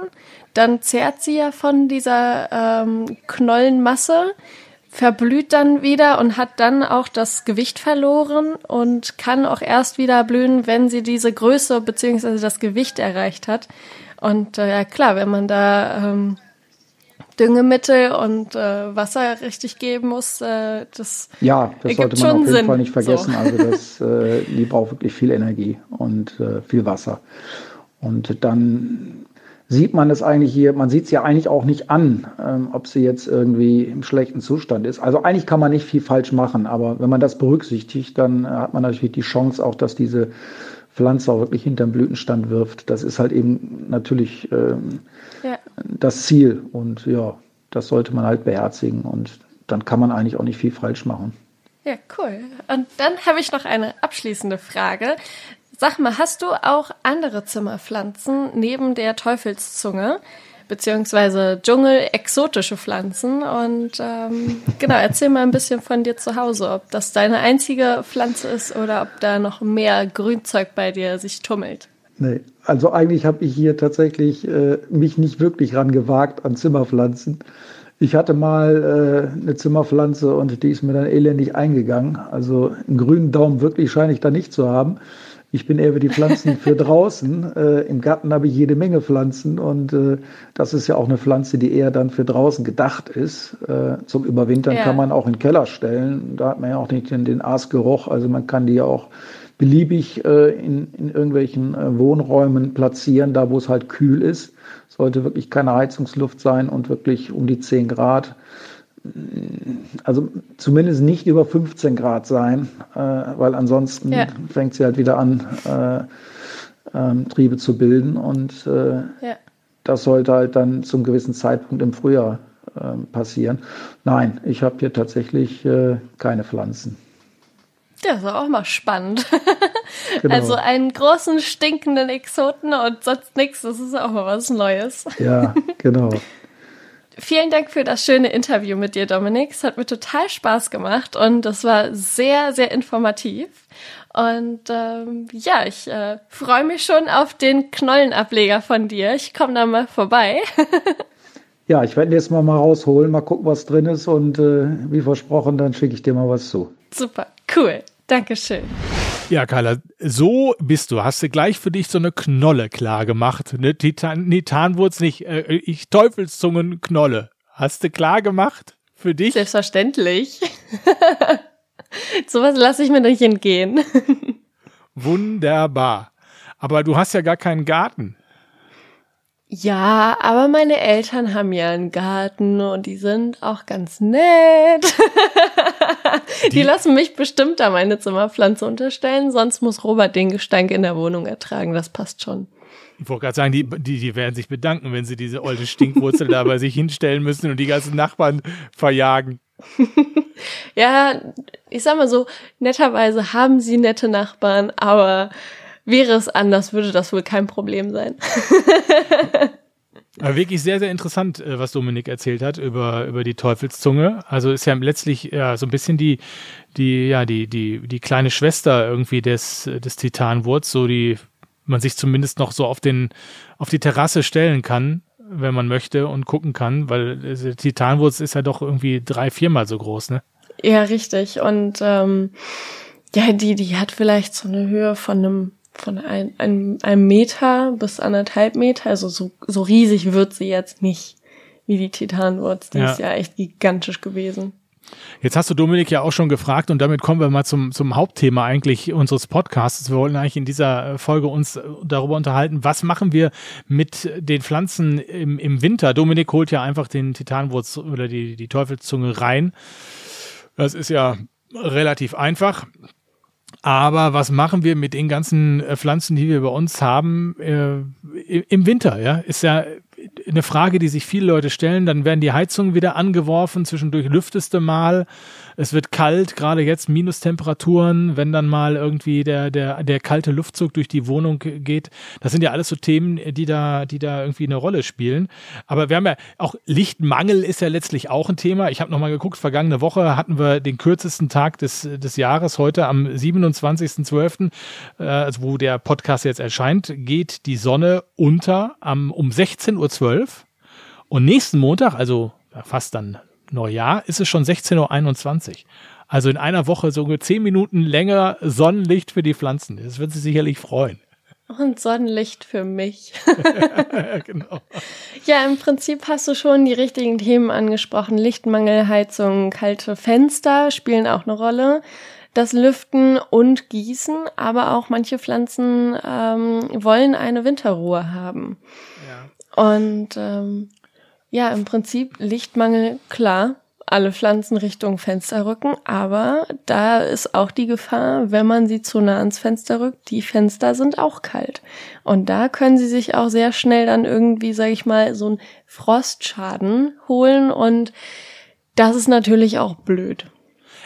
Dann zehrt sie ja von dieser ähm, Knollenmasse verblüht dann wieder und hat dann auch das Gewicht verloren und kann auch erst wieder blühen, wenn sie diese Größe beziehungsweise das Gewicht erreicht hat. Und äh, ja klar, wenn man da ähm, Düngemittel und äh, Wasser richtig geben muss, äh, das ja, das sollte man auf jeden Sinn. Fall nicht vergessen. So. Also das, äh, die braucht wirklich viel Energie und äh, viel Wasser. Und dann sieht man es eigentlich hier, man sieht es ja eigentlich auch nicht an, ähm, ob sie jetzt irgendwie im schlechten Zustand ist. Also eigentlich kann man nicht viel falsch machen, aber wenn man das berücksichtigt, dann äh, hat man natürlich die Chance auch, dass diese Pflanze auch wirklich hinterm Blütenstand wirft. Das ist halt eben natürlich ähm, ja. das Ziel und ja, das sollte man halt beherzigen und dann kann man eigentlich auch nicht viel falsch machen. Ja, cool. Und dann habe ich noch eine abschließende Frage. Sag mal, hast du auch andere Zimmerpflanzen neben der Teufelszunge? Beziehungsweise Dschungel, exotische Pflanzen. Und ähm, genau, erzähl mal ein bisschen von dir zu Hause, ob das deine einzige Pflanze ist oder ob da noch mehr Grünzeug bei dir sich tummelt. Nee, also eigentlich habe ich hier tatsächlich äh, mich nicht wirklich ran gewagt an Zimmerpflanzen. Ich hatte mal äh, eine Zimmerpflanze und die ist mir dann elendig eingegangen. Also einen grünen Daumen wirklich scheine ich da nicht zu haben. Ich bin eher für die Pflanzen für draußen. Äh, Im Garten habe ich jede Menge Pflanzen und äh, das ist ja auch eine Pflanze, die eher dann für draußen gedacht ist. Äh, zum Überwintern ja. kann man auch in den Keller stellen. Da hat man ja auch nicht den, den Aasgeruch. Also man kann die ja auch beliebig äh, in, in irgendwelchen äh, Wohnräumen platzieren, da wo es halt kühl ist. Sollte wirklich keine Heizungsluft sein und wirklich um die 10 Grad also zumindest nicht über 15 Grad sein, äh, weil ansonsten ja. fängt sie halt wieder an, äh, ähm, Triebe zu bilden und äh, ja. das sollte halt dann zum gewissen Zeitpunkt im Frühjahr ähm, passieren. Nein, ich habe hier tatsächlich äh, keine Pflanzen. Das ist auch mal spannend. Genau. Also einen großen stinkenden Exoten und sonst nichts, das ist auch mal was Neues. Ja, genau. Vielen Dank für das schöne Interview mit dir, Dominik. Es hat mir total Spaß gemacht und das war sehr, sehr informativ. Und ähm, ja, ich äh, freue mich schon auf den Knollenableger von dir. Ich komme da mal vorbei. ja, ich werde ihn jetzt mal, mal rausholen, mal gucken, was drin ist und äh, wie versprochen, dann schicke ich dir mal was zu. Super, cool. Dankeschön. Ja, Carla, so bist du. Hast du gleich für dich so eine Knolle klar gemacht. Ne? Titan, Titanwurz nicht, äh, ich Teufelszungen Knolle. Hast du klar gemacht für dich? Selbstverständlich. Sowas lasse ich mir nicht entgehen. Wunderbar. Aber du hast ja gar keinen Garten. Ja, aber meine Eltern haben ja einen Garten und die sind auch ganz nett. die, die, lassen mich bestimmt da meine Zimmerpflanze unterstellen, sonst muss Robert den Gestank in der Wohnung ertragen. Das passt schon. Ich wollte gerade sagen, die, die, die werden sich bedanken, wenn sie diese alte Stinkwurzel da bei sich hinstellen müssen und die ganzen Nachbarn verjagen. ja, ich sag mal so, netterweise haben sie nette Nachbarn, aber Wäre es anders, würde das wohl kein Problem sein. Aber wirklich sehr, sehr interessant, äh, was Dominik erzählt hat über, über die Teufelszunge. Also ist ja letztlich ja, so ein bisschen die, die, ja, die, die, die kleine Schwester irgendwie des, des Titanwurz, so die man sich zumindest noch so auf den, auf die Terrasse stellen kann, wenn man möchte und gucken kann, weil äh, Titanwurz ist ja doch irgendwie drei, viermal so groß, ne? Ja, richtig. Und ähm, ja, die, die hat vielleicht so eine Höhe von einem von ein, ein, einem Meter bis anderthalb Meter. Also so, so riesig wird sie jetzt nicht wie die Titanwurz. Die ja. ist ja echt gigantisch gewesen. Jetzt hast du Dominik ja auch schon gefragt und damit kommen wir mal zum, zum Hauptthema eigentlich unseres Podcasts. Wir wollen eigentlich in dieser Folge uns darüber unterhalten, was machen wir mit den Pflanzen im, im Winter. Dominik holt ja einfach den Titanwurz oder die, die Teufelszunge rein. Das ist ja relativ einfach. Aber was machen wir mit den ganzen äh, Pflanzen, die wir bei uns haben äh, im Winter? Ja, ist ja eine Frage, die sich viele Leute stellen. Dann werden die Heizungen wieder angeworfen, zwischendurch lüfteste mal. Es wird kalt, gerade jetzt Minustemperaturen, wenn dann mal irgendwie der, der, der kalte Luftzug durch die Wohnung geht. Das sind ja alles so Themen, die da, die da irgendwie eine Rolle spielen. Aber wir haben ja auch Lichtmangel ist ja letztlich auch ein Thema. Ich habe nochmal geguckt, vergangene Woche hatten wir den kürzesten Tag des, des Jahres, heute am 27.12., äh, also wo der Podcast jetzt erscheint, geht die Sonne unter am, um 16.12 Uhr. Und nächsten Montag, also fast dann Neujahr, ist es schon 16.21 Uhr. Also in einer Woche so zehn Minuten länger Sonnenlicht für die Pflanzen. Das wird sie sicherlich freuen. Und Sonnenlicht für mich. genau. Ja, im Prinzip hast du schon die richtigen Themen angesprochen. Lichtmangel, Heizung, kalte Fenster spielen auch eine Rolle. Das Lüften und Gießen, aber auch manche Pflanzen ähm, wollen eine Winterruhe haben. Ja. Und ähm, ja, im Prinzip Lichtmangel, klar, alle Pflanzen Richtung Fenster rücken, aber da ist auch die Gefahr, wenn man sie zu nah ans Fenster rückt, die Fenster sind auch kalt. Und da können sie sich auch sehr schnell dann irgendwie, sag ich mal, so einen Frostschaden holen und das ist natürlich auch blöd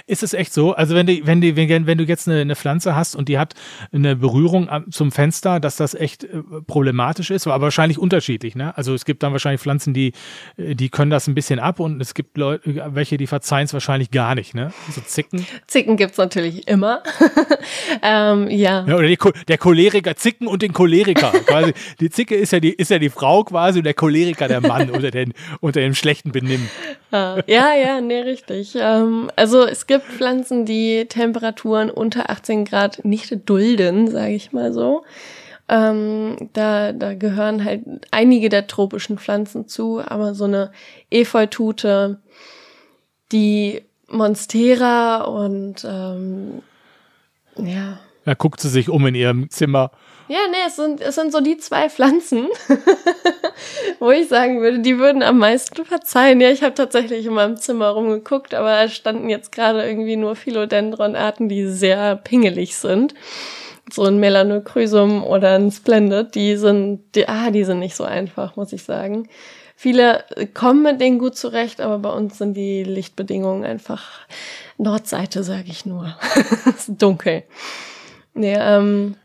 ist es echt so. Also wenn du, wenn du, wenn du jetzt eine, eine Pflanze hast und die hat eine Berührung zum Fenster, dass das echt äh, problematisch ist, aber wahrscheinlich unterschiedlich. Ne? Also es gibt dann wahrscheinlich Pflanzen, die, äh, die können das ein bisschen ab und es gibt Leute, welche, die verzeihen es wahrscheinlich gar nicht. Ne? So Zicken. Zicken gibt's natürlich immer. ähm, ja. ja. Oder die, der Choleriker, Zicken und den Choleriker. quasi. Die Zicke ist ja die, ist ja die Frau quasi und der Choleriker der Mann unter, den, unter dem schlechten Benimm. Ja, ja, nee, richtig. Ähm, also es gibt gibt Pflanzen, die Temperaturen unter 18 Grad nicht dulden, sage ich mal so. Ähm, da, da gehören halt einige der tropischen Pflanzen zu, aber so eine Efeutute, die Monstera und ähm, ja. Da guckt sie sich um in ihrem Zimmer. Ja, nee, es sind, es sind so die zwei Pflanzen, wo ich sagen würde, die würden am meisten verzeihen. Ja, ich habe tatsächlich in meinem Zimmer rumgeguckt, aber da standen jetzt gerade irgendwie nur Philodendron-Arten, die sehr pingelig sind. So ein Melanochrysum oder ein Splendid, die sind, die, ah, die sind nicht so einfach, muss ich sagen. Viele kommen mit denen gut zurecht, aber bei uns sind die Lichtbedingungen einfach Nordseite, sage ich nur. es ist dunkel. Nee, ähm,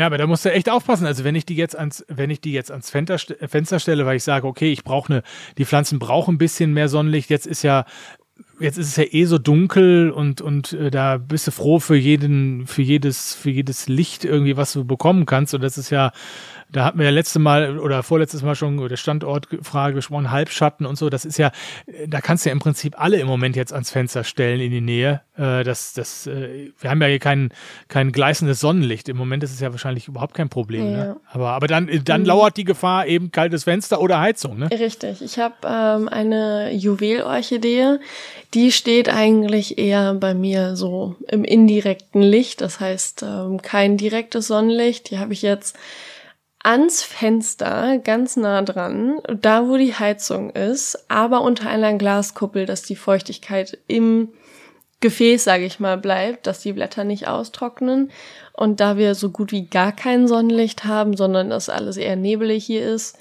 ja, aber da musst du echt aufpassen. Also wenn ich die jetzt ans, wenn ich die jetzt ans Fenster, stelle, weil ich sage, okay, ich brauche eine, die Pflanzen brauchen ein bisschen mehr Sonnenlicht. Jetzt ist ja, jetzt ist es ja eh so dunkel und und äh, da bist du froh für jeden, für jedes, für jedes Licht irgendwie, was du bekommen kannst. Und das ist ja da hatten wir ja letzte Mal oder vorletztes Mal schon über der Standortfrage gesprochen, Halbschatten und so. Das ist ja, da kannst du ja im Prinzip alle im Moment jetzt ans Fenster stellen in die Nähe. Äh, das, das, äh, wir haben ja hier kein, kein gleißendes Sonnenlicht. Im Moment ist es ja wahrscheinlich überhaupt kein Problem. Ne? Ja. Ne? Aber, aber dann, dann mhm. lauert die Gefahr eben kaltes Fenster oder Heizung. Ne? Richtig. Ich habe ähm, eine Juwelorchidee, die steht eigentlich eher bei mir so im indirekten Licht. Das heißt, ähm, kein direktes Sonnenlicht. Die habe ich jetzt ans Fenster, ganz nah dran, da wo die Heizung ist, aber unter einer Glaskuppel, dass die Feuchtigkeit im Gefäß, sage ich mal, bleibt, dass die Blätter nicht austrocknen. Und da wir so gut wie gar kein Sonnenlicht haben, sondern dass alles eher nebelig hier ist,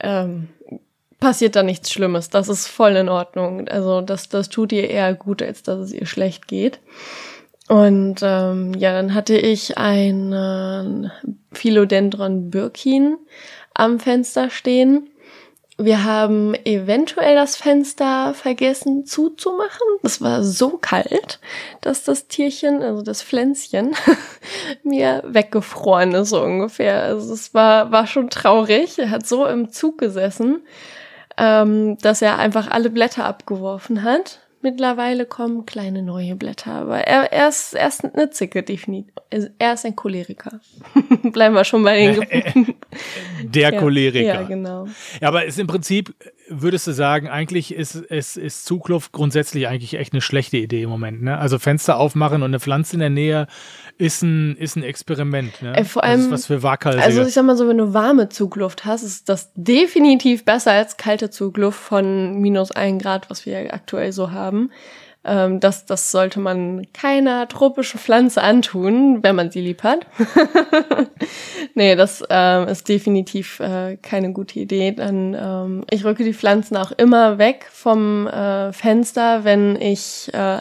ähm, passiert da nichts Schlimmes. Das ist voll in Ordnung. Also das, das tut ihr eher gut, als dass es ihr schlecht geht. Und ähm, ja, dann hatte ich ein Philodendron Birkin am Fenster stehen. Wir haben eventuell das Fenster vergessen zuzumachen. Das war so kalt, dass das Tierchen, also das Pflänzchen, mir weggefroren ist so ungefähr. Also es war, war schon traurig. Er hat so im Zug gesessen, ähm, dass er einfach alle Blätter abgeworfen hat. Mittlerweile kommen kleine neue Blätter, aber er, er, ist, er ist eine Zicke, definitiv. Er ist ein Choleriker. Bleiben wir schon bei den Der ja, Choleriker. Ja, genau. Ja, aber ist im Prinzip, würdest du sagen, eigentlich ist, ist, ist Zugluft grundsätzlich eigentlich echt eine schlechte Idee im Moment. Ne? Also Fenster aufmachen und eine Pflanze in der Nähe ist ein, ist ein Experiment. Ne? Äh, vor allem, das ist was für Waghalsige. Also ich sag mal so, wenn du warme Zugluft hast, ist das definitiv besser als kalte Zugluft von minus ein Grad, was wir aktuell so haben. Ähm, das, das sollte man keiner tropischen Pflanze antun, wenn man sie lieb hat. nee, das ähm, ist definitiv äh, keine gute Idee. Dann ähm, ich rücke die Pflanzen auch immer weg vom äh, Fenster, wenn ich äh,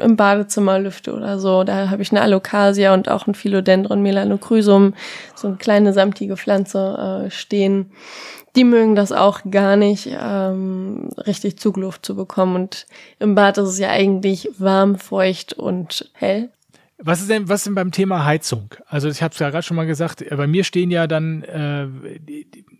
im Badezimmer lüfte oder so. Da habe ich eine Alocasia und auch ein Philodendron melanochrysum, so eine kleine samtige Pflanze äh, stehen die mögen das auch gar nicht, ähm, richtig Zugluft zu bekommen. Und im Bad ist es ja eigentlich warm, feucht und hell. Was ist denn, was ist denn beim Thema Heizung? Also ich habe es ja gerade schon mal gesagt, äh, bei mir stehen ja dann, äh,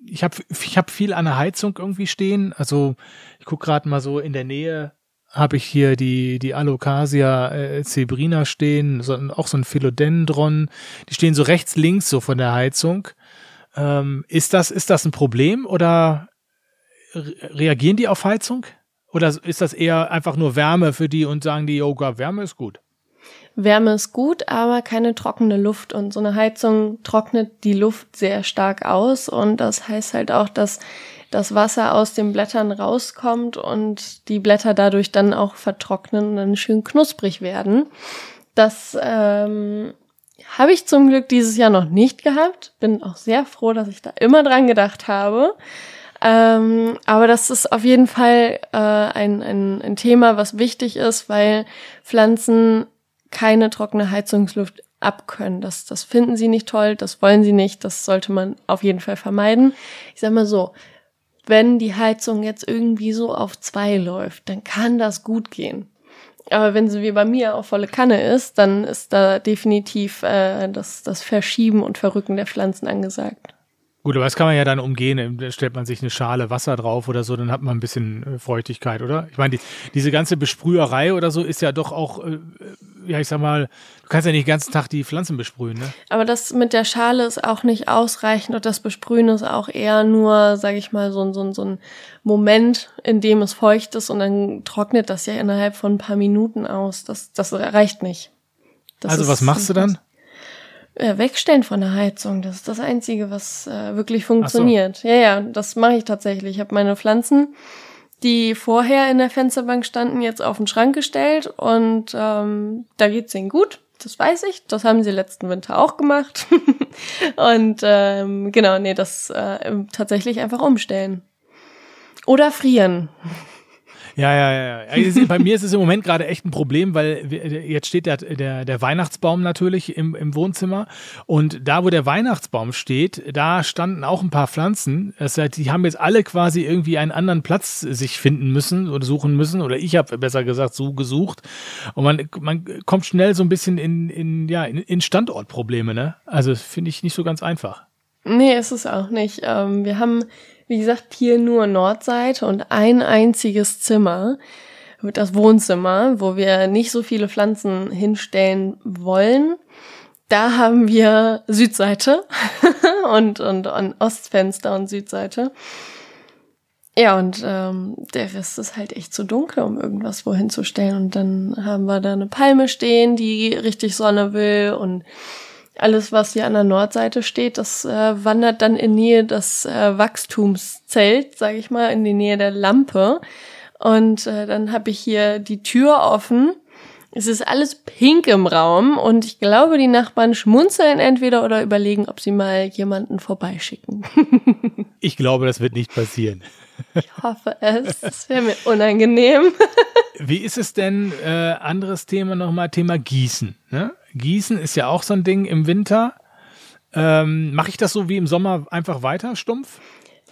ich habe ich hab viel an der Heizung irgendwie stehen. Also ich gucke gerade mal so in der Nähe, habe ich hier die, die Alocasia äh, zebrina stehen, so, auch so ein Philodendron. Die stehen so rechts, links so von der Heizung. Ähm, ist, das, ist das ein Problem oder re reagieren die auf Heizung? Oder ist das eher einfach nur Wärme für die und sagen die, oh Wärme ist gut? Wärme ist gut, aber keine trockene Luft. Und so eine Heizung trocknet die Luft sehr stark aus. Und das heißt halt auch, dass das Wasser aus den Blättern rauskommt und die Blätter dadurch dann auch vertrocknen und dann schön knusprig werden. Das ähm, habe ich zum Glück dieses Jahr noch nicht gehabt. Bin auch sehr froh, dass ich da immer dran gedacht habe. Ähm, aber das ist auf jeden Fall äh, ein, ein, ein Thema, was wichtig ist, weil Pflanzen keine trockene Heizungsluft abkönnen. Das, das finden sie nicht toll, das wollen sie nicht, das sollte man auf jeden Fall vermeiden. Ich sag mal so, wenn die Heizung jetzt irgendwie so auf zwei läuft, dann kann das gut gehen. Aber wenn sie wie bei mir auf volle Kanne ist, dann ist da definitiv äh, das, das Verschieben und Verrücken der Pflanzen angesagt. Gut, aber das kann man ja dann umgehen. Da stellt man sich eine Schale Wasser drauf oder so, dann hat man ein bisschen äh, Feuchtigkeit, oder? Ich meine, die, diese ganze Besprüherei oder so ist ja doch auch, äh, ja, ich sag mal, du kannst ja nicht den ganzen Tag die Pflanzen besprühen, ne? Aber das mit der Schale ist auch nicht ausreichend und das Besprühen ist auch eher nur, sag ich mal, so, so, so ein Moment, in dem es feucht ist und dann trocknet das ja innerhalb von ein paar Minuten aus. Das, das reicht nicht. Das also was machst du dann? Äh, wegstellen von der Heizung. Das ist das Einzige, was äh, wirklich funktioniert. So. Ja, ja, das mache ich tatsächlich. Ich habe meine Pflanzen, die vorher in der Fensterbank standen, jetzt auf den Schrank gestellt und ähm, da geht's ihnen gut. Das weiß ich. Das haben sie letzten Winter auch gemacht. und ähm, genau, nee, das äh, tatsächlich einfach umstellen. Oder frieren. Ja, ja, ja. Also bei mir ist es im Moment gerade echt ein Problem, weil jetzt steht der, der, der Weihnachtsbaum natürlich im, im Wohnzimmer. Und da, wo der Weihnachtsbaum steht, da standen auch ein paar Pflanzen. Das heißt, die haben jetzt alle quasi irgendwie einen anderen Platz sich finden müssen oder suchen müssen. Oder ich habe besser gesagt so gesucht. Und man, man kommt schnell so ein bisschen in, in, ja, in Standortprobleme, ne? Also finde ich nicht so ganz einfach. Nee, ist es auch nicht. Ähm, wir haben wie gesagt, hier nur Nordseite und ein einziges Zimmer, das Wohnzimmer, wo wir nicht so viele Pflanzen hinstellen wollen. Da haben wir Südseite und, und, und Ostfenster und Südseite. Ja, und ähm, der Rest ist halt echt zu dunkel, um irgendwas wohin zu stellen. Und dann haben wir da eine Palme stehen, die richtig Sonne will und alles, was hier an der Nordseite steht, das äh, wandert dann in Nähe des äh, Wachstumszelt, sage ich mal, in die Nähe der Lampe. Und äh, dann habe ich hier die Tür offen. Es ist alles pink im Raum und ich glaube, die Nachbarn schmunzeln entweder oder überlegen, ob sie mal jemanden vorbeischicken. ich glaube, das wird nicht passieren. Ich hoffe es. Es wäre mir unangenehm. Wie ist es denn, äh, anderes Thema nochmal, Thema Gießen. Ne? Gießen ist ja auch so ein Ding im Winter. Ähm, Mache ich das so wie im Sommer einfach weiter, stumpf?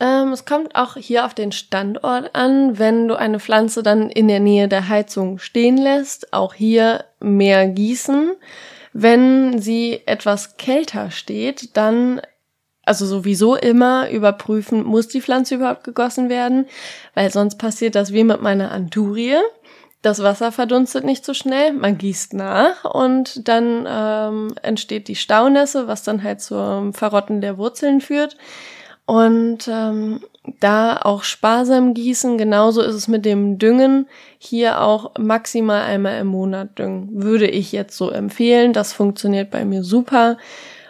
Ähm, es kommt auch hier auf den Standort an, wenn du eine Pflanze dann in der Nähe der Heizung stehen lässt, auch hier mehr gießen. Wenn sie etwas kälter steht, dann also sowieso immer überprüfen, muss die Pflanze überhaupt gegossen werden, weil sonst passiert das wie mit meiner Anturie. Das Wasser verdunstet nicht so schnell, man gießt nach und dann ähm, entsteht die Staunässe, was dann halt zum Verrotten der Wurzeln führt. Und ähm, da auch sparsam gießen, genauso ist es mit dem Düngen. Hier auch maximal einmal im Monat düngen. Würde ich jetzt so empfehlen. Das funktioniert bei mir super.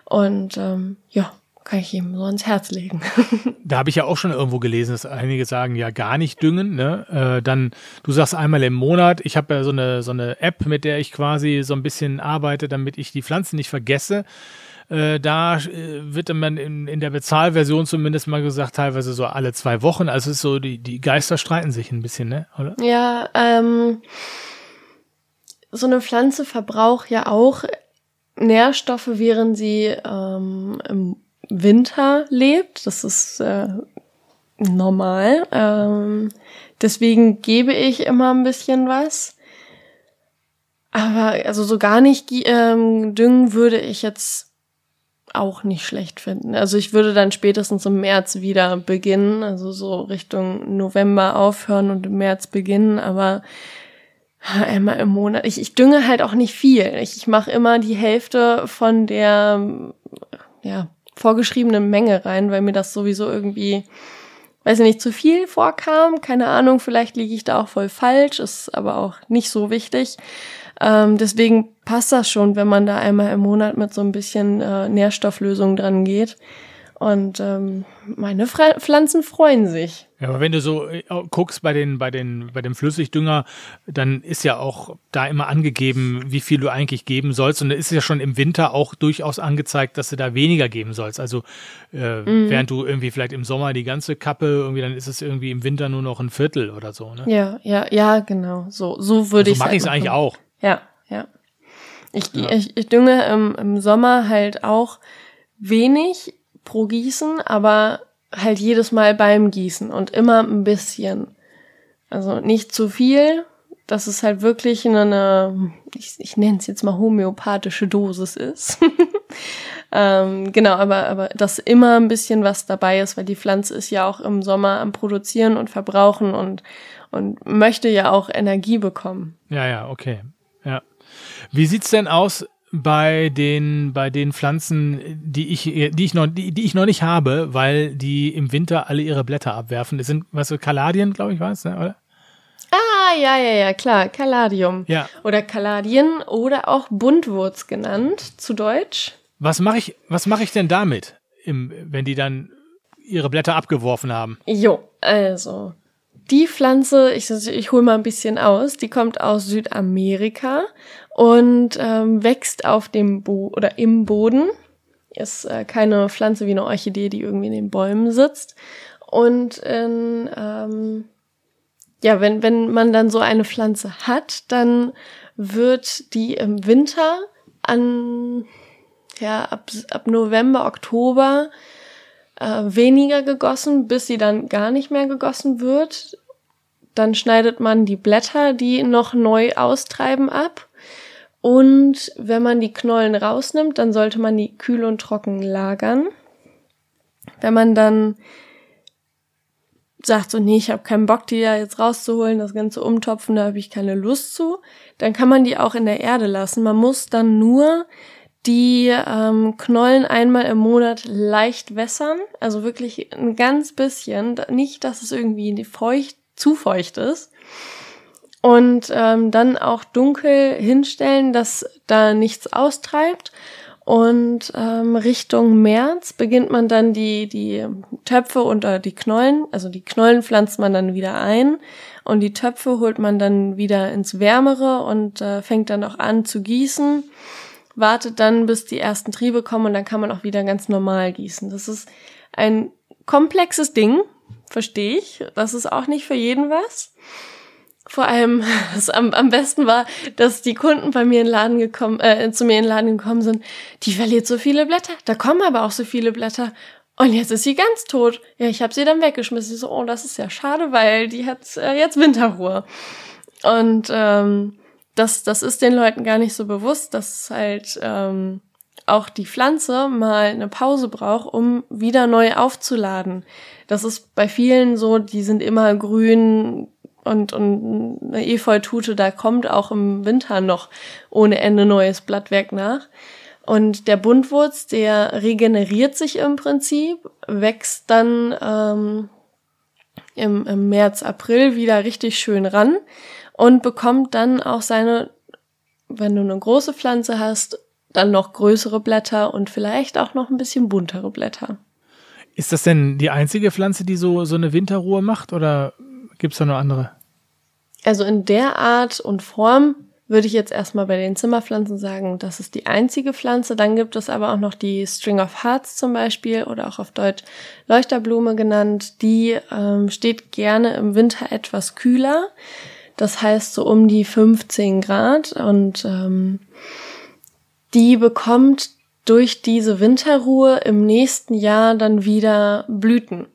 Und ähm, ja, kann ich ihm so ans Herz legen. da habe ich ja auch schon irgendwo gelesen, dass einige sagen, ja, gar nicht düngen. Ne? Äh, dann, du sagst einmal im Monat, ich habe ja so eine, so eine App, mit der ich quasi so ein bisschen arbeite, damit ich die Pflanzen nicht vergesse. Äh, da äh, wird man in, in der Bezahlversion zumindest mal gesagt, teilweise so alle zwei Wochen. Also es ist so, die, die Geister streiten sich ein bisschen, ne? Oder? Ja, ähm, so eine Pflanze verbraucht ja auch Nährstoffe, während sie ähm, im Winter lebt. Das ist äh, normal. Ähm, deswegen gebe ich immer ein bisschen was. Aber also so gar nicht ähm, düngen würde ich jetzt auch nicht schlecht finden. Also ich würde dann spätestens im März wieder beginnen, also so Richtung November aufhören und im März beginnen, aber einmal im Monat. Ich, ich dünge halt auch nicht viel. Ich, ich mache immer die Hälfte von der ja, vorgeschriebenen Menge rein, weil mir das sowieso irgendwie, weiß ich nicht, zu viel vorkam. Keine Ahnung, vielleicht liege ich da auch voll falsch, ist aber auch nicht so wichtig. Ähm, deswegen passt das schon, wenn man da einmal im Monat mit so ein bisschen äh, Nährstofflösung dran geht. Und ähm, meine Fra Pflanzen freuen sich. Ja, aber wenn du so äh, guckst bei den, bei den, bei dem Flüssigdünger, dann ist ja auch da immer angegeben, wie viel du eigentlich geben sollst. Und da ist ja schon im Winter auch durchaus angezeigt, dass du da weniger geben sollst. Also äh, mhm. während du irgendwie vielleicht im Sommer die ganze Kappe irgendwie, dann ist es irgendwie im Winter nur noch ein Viertel oder so. Ne? Ja, ja, ja, genau. So, so würde ich. So mache ich es eigentlich auch. Ja, ja. Ich, ja. ich, ich dünge im, im Sommer halt auch wenig pro Gießen, aber halt jedes Mal beim Gießen und immer ein bisschen. Also nicht zu viel, dass es halt wirklich in einer, ich, ich nenne es jetzt mal homöopathische Dosis ist. ähm, genau, aber, aber dass immer ein bisschen was dabei ist, weil die Pflanze ist ja auch im Sommer am Produzieren und Verbrauchen und, und möchte ja auch Energie bekommen. Ja, ja, okay. Ja. Wie sieht's denn aus bei den, bei den Pflanzen, die ich, die ich noch, die, die ich noch nicht habe, weil die im Winter alle ihre Blätter abwerfen. Das sind, was so, Kaladien, glaube ich, es, ne, oder? Ah, ja, ja, ja, klar, Kaladium. Ja. Oder Kaladien oder auch Buntwurz genannt, zu Deutsch. Was mache ich, was mache ich denn damit, im, wenn die dann ihre Blätter abgeworfen haben? Jo, also die Pflanze, ich, ich hole mal ein bisschen aus, die kommt aus Südamerika und ähm, wächst auf dem Bo oder im Boden. Ist äh, keine Pflanze wie eine Orchidee, die irgendwie in den Bäumen sitzt. Und in, ähm, ja, wenn, wenn man dann so eine Pflanze hat, dann wird die im Winter an, ja, ab, ab November, Oktober äh, weniger gegossen, bis sie dann gar nicht mehr gegossen wird. Dann schneidet man die Blätter, die noch neu austreiben, ab. Und wenn man die Knollen rausnimmt, dann sollte man die kühl und trocken lagern. Wenn man dann sagt so, nee, ich habe keinen Bock, die da jetzt rauszuholen, das Ganze umtopfen, da habe ich keine Lust zu, dann kann man die auch in der Erde lassen. Man muss dann nur die ähm, Knollen einmal im Monat leicht wässern, also wirklich ein ganz bisschen, nicht, dass es irgendwie feucht, zu feucht ist. Und ähm, dann auch dunkel hinstellen, dass da nichts austreibt. Und ähm, Richtung März beginnt man dann die, die Töpfe oder die Knollen, also die Knollen pflanzt man dann wieder ein und die Töpfe holt man dann wieder ins Wärmere und äh, fängt dann auch an zu gießen wartet dann, bis die ersten Triebe kommen und dann kann man auch wieder ganz normal gießen. Das ist ein komplexes Ding, verstehe ich. Das ist auch nicht für jeden was. Vor allem, was am, am besten war, dass die Kunden bei mir in den Laden gekommen, äh, zu mir in den Laden gekommen sind, die verliert so viele Blätter, da kommen aber auch so viele Blätter. Und jetzt ist sie ganz tot. Ja, ich habe sie dann weggeschmissen. Ich so, oh, das ist ja schade, weil die hat äh, jetzt Winterruhe. Und ähm, das, das ist den Leuten gar nicht so bewusst, dass halt ähm, auch die Pflanze mal eine Pause braucht, um wieder neu aufzuladen. Das ist bei vielen so, die sind immer grün und, und eine Efeutute, da kommt auch im Winter noch ohne Ende neues Blattwerk nach. Und der Buntwurz, der regeneriert sich im Prinzip, wächst dann ähm, im, im März, April wieder richtig schön ran und bekommt dann auch seine, wenn du eine große Pflanze hast, dann noch größere Blätter und vielleicht auch noch ein bisschen buntere Blätter. Ist das denn die einzige Pflanze, die so, so eine Winterruhe macht oder gibt es da noch andere? Also in der Art und Form würde ich jetzt erstmal bei den Zimmerpflanzen sagen, das ist die einzige Pflanze. Dann gibt es aber auch noch die String of Hearts zum Beispiel oder auch auf Deutsch Leuchterblume genannt. Die ähm, steht gerne im Winter etwas kühler. Das heißt so um die 15 Grad und ähm, die bekommt durch diese Winterruhe im nächsten Jahr dann wieder Blüten.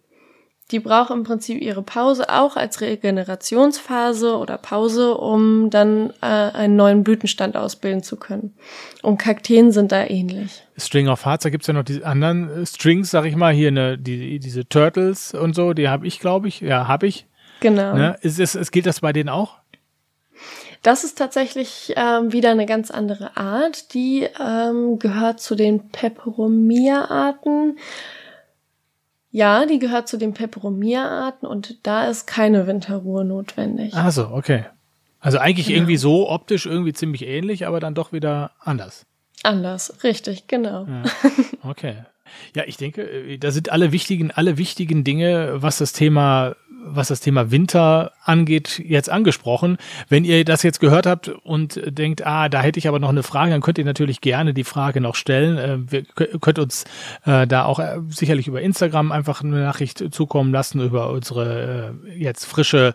Die braucht im Prinzip ihre Pause auch als Regenerationsphase oder Pause, um dann äh, einen neuen Blütenstand ausbilden zu können. Und Kakteen sind da ähnlich. String of Hearts, da gibt's ja noch die anderen äh, Strings, sag ich mal, hier ne, die, diese Turtles und so, die habe ich, glaube ich. Ja, habe ich. Genau. Ne? Ist, ist, ist, gilt das bei denen auch? Das ist tatsächlich ähm, wieder eine ganz andere Art. Die ähm, gehört zu den Peperomia-Arten. Ja, die gehört zu den Peperomia-Arten und da ist keine Winterruhe notwendig. Ach so, okay. Also eigentlich genau. irgendwie so optisch irgendwie ziemlich ähnlich, aber dann doch wieder anders. Anders, richtig, genau. Ja. Okay. Ja, ich denke, äh, da sind alle wichtigen, alle wichtigen Dinge, was das Thema was das Thema Winter angeht, jetzt angesprochen. Wenn ihr das jetzt gehört habt und denkt, ah, da hätte ich aber noch eine Frage, dann könnt ihr natürlich gerne die Frage noch stellen. Äh, wir könnt uns äh, da auch äh, sicherlich über Instagram einfach eine Nachricht zukommen lassen, über unsere jetzt frische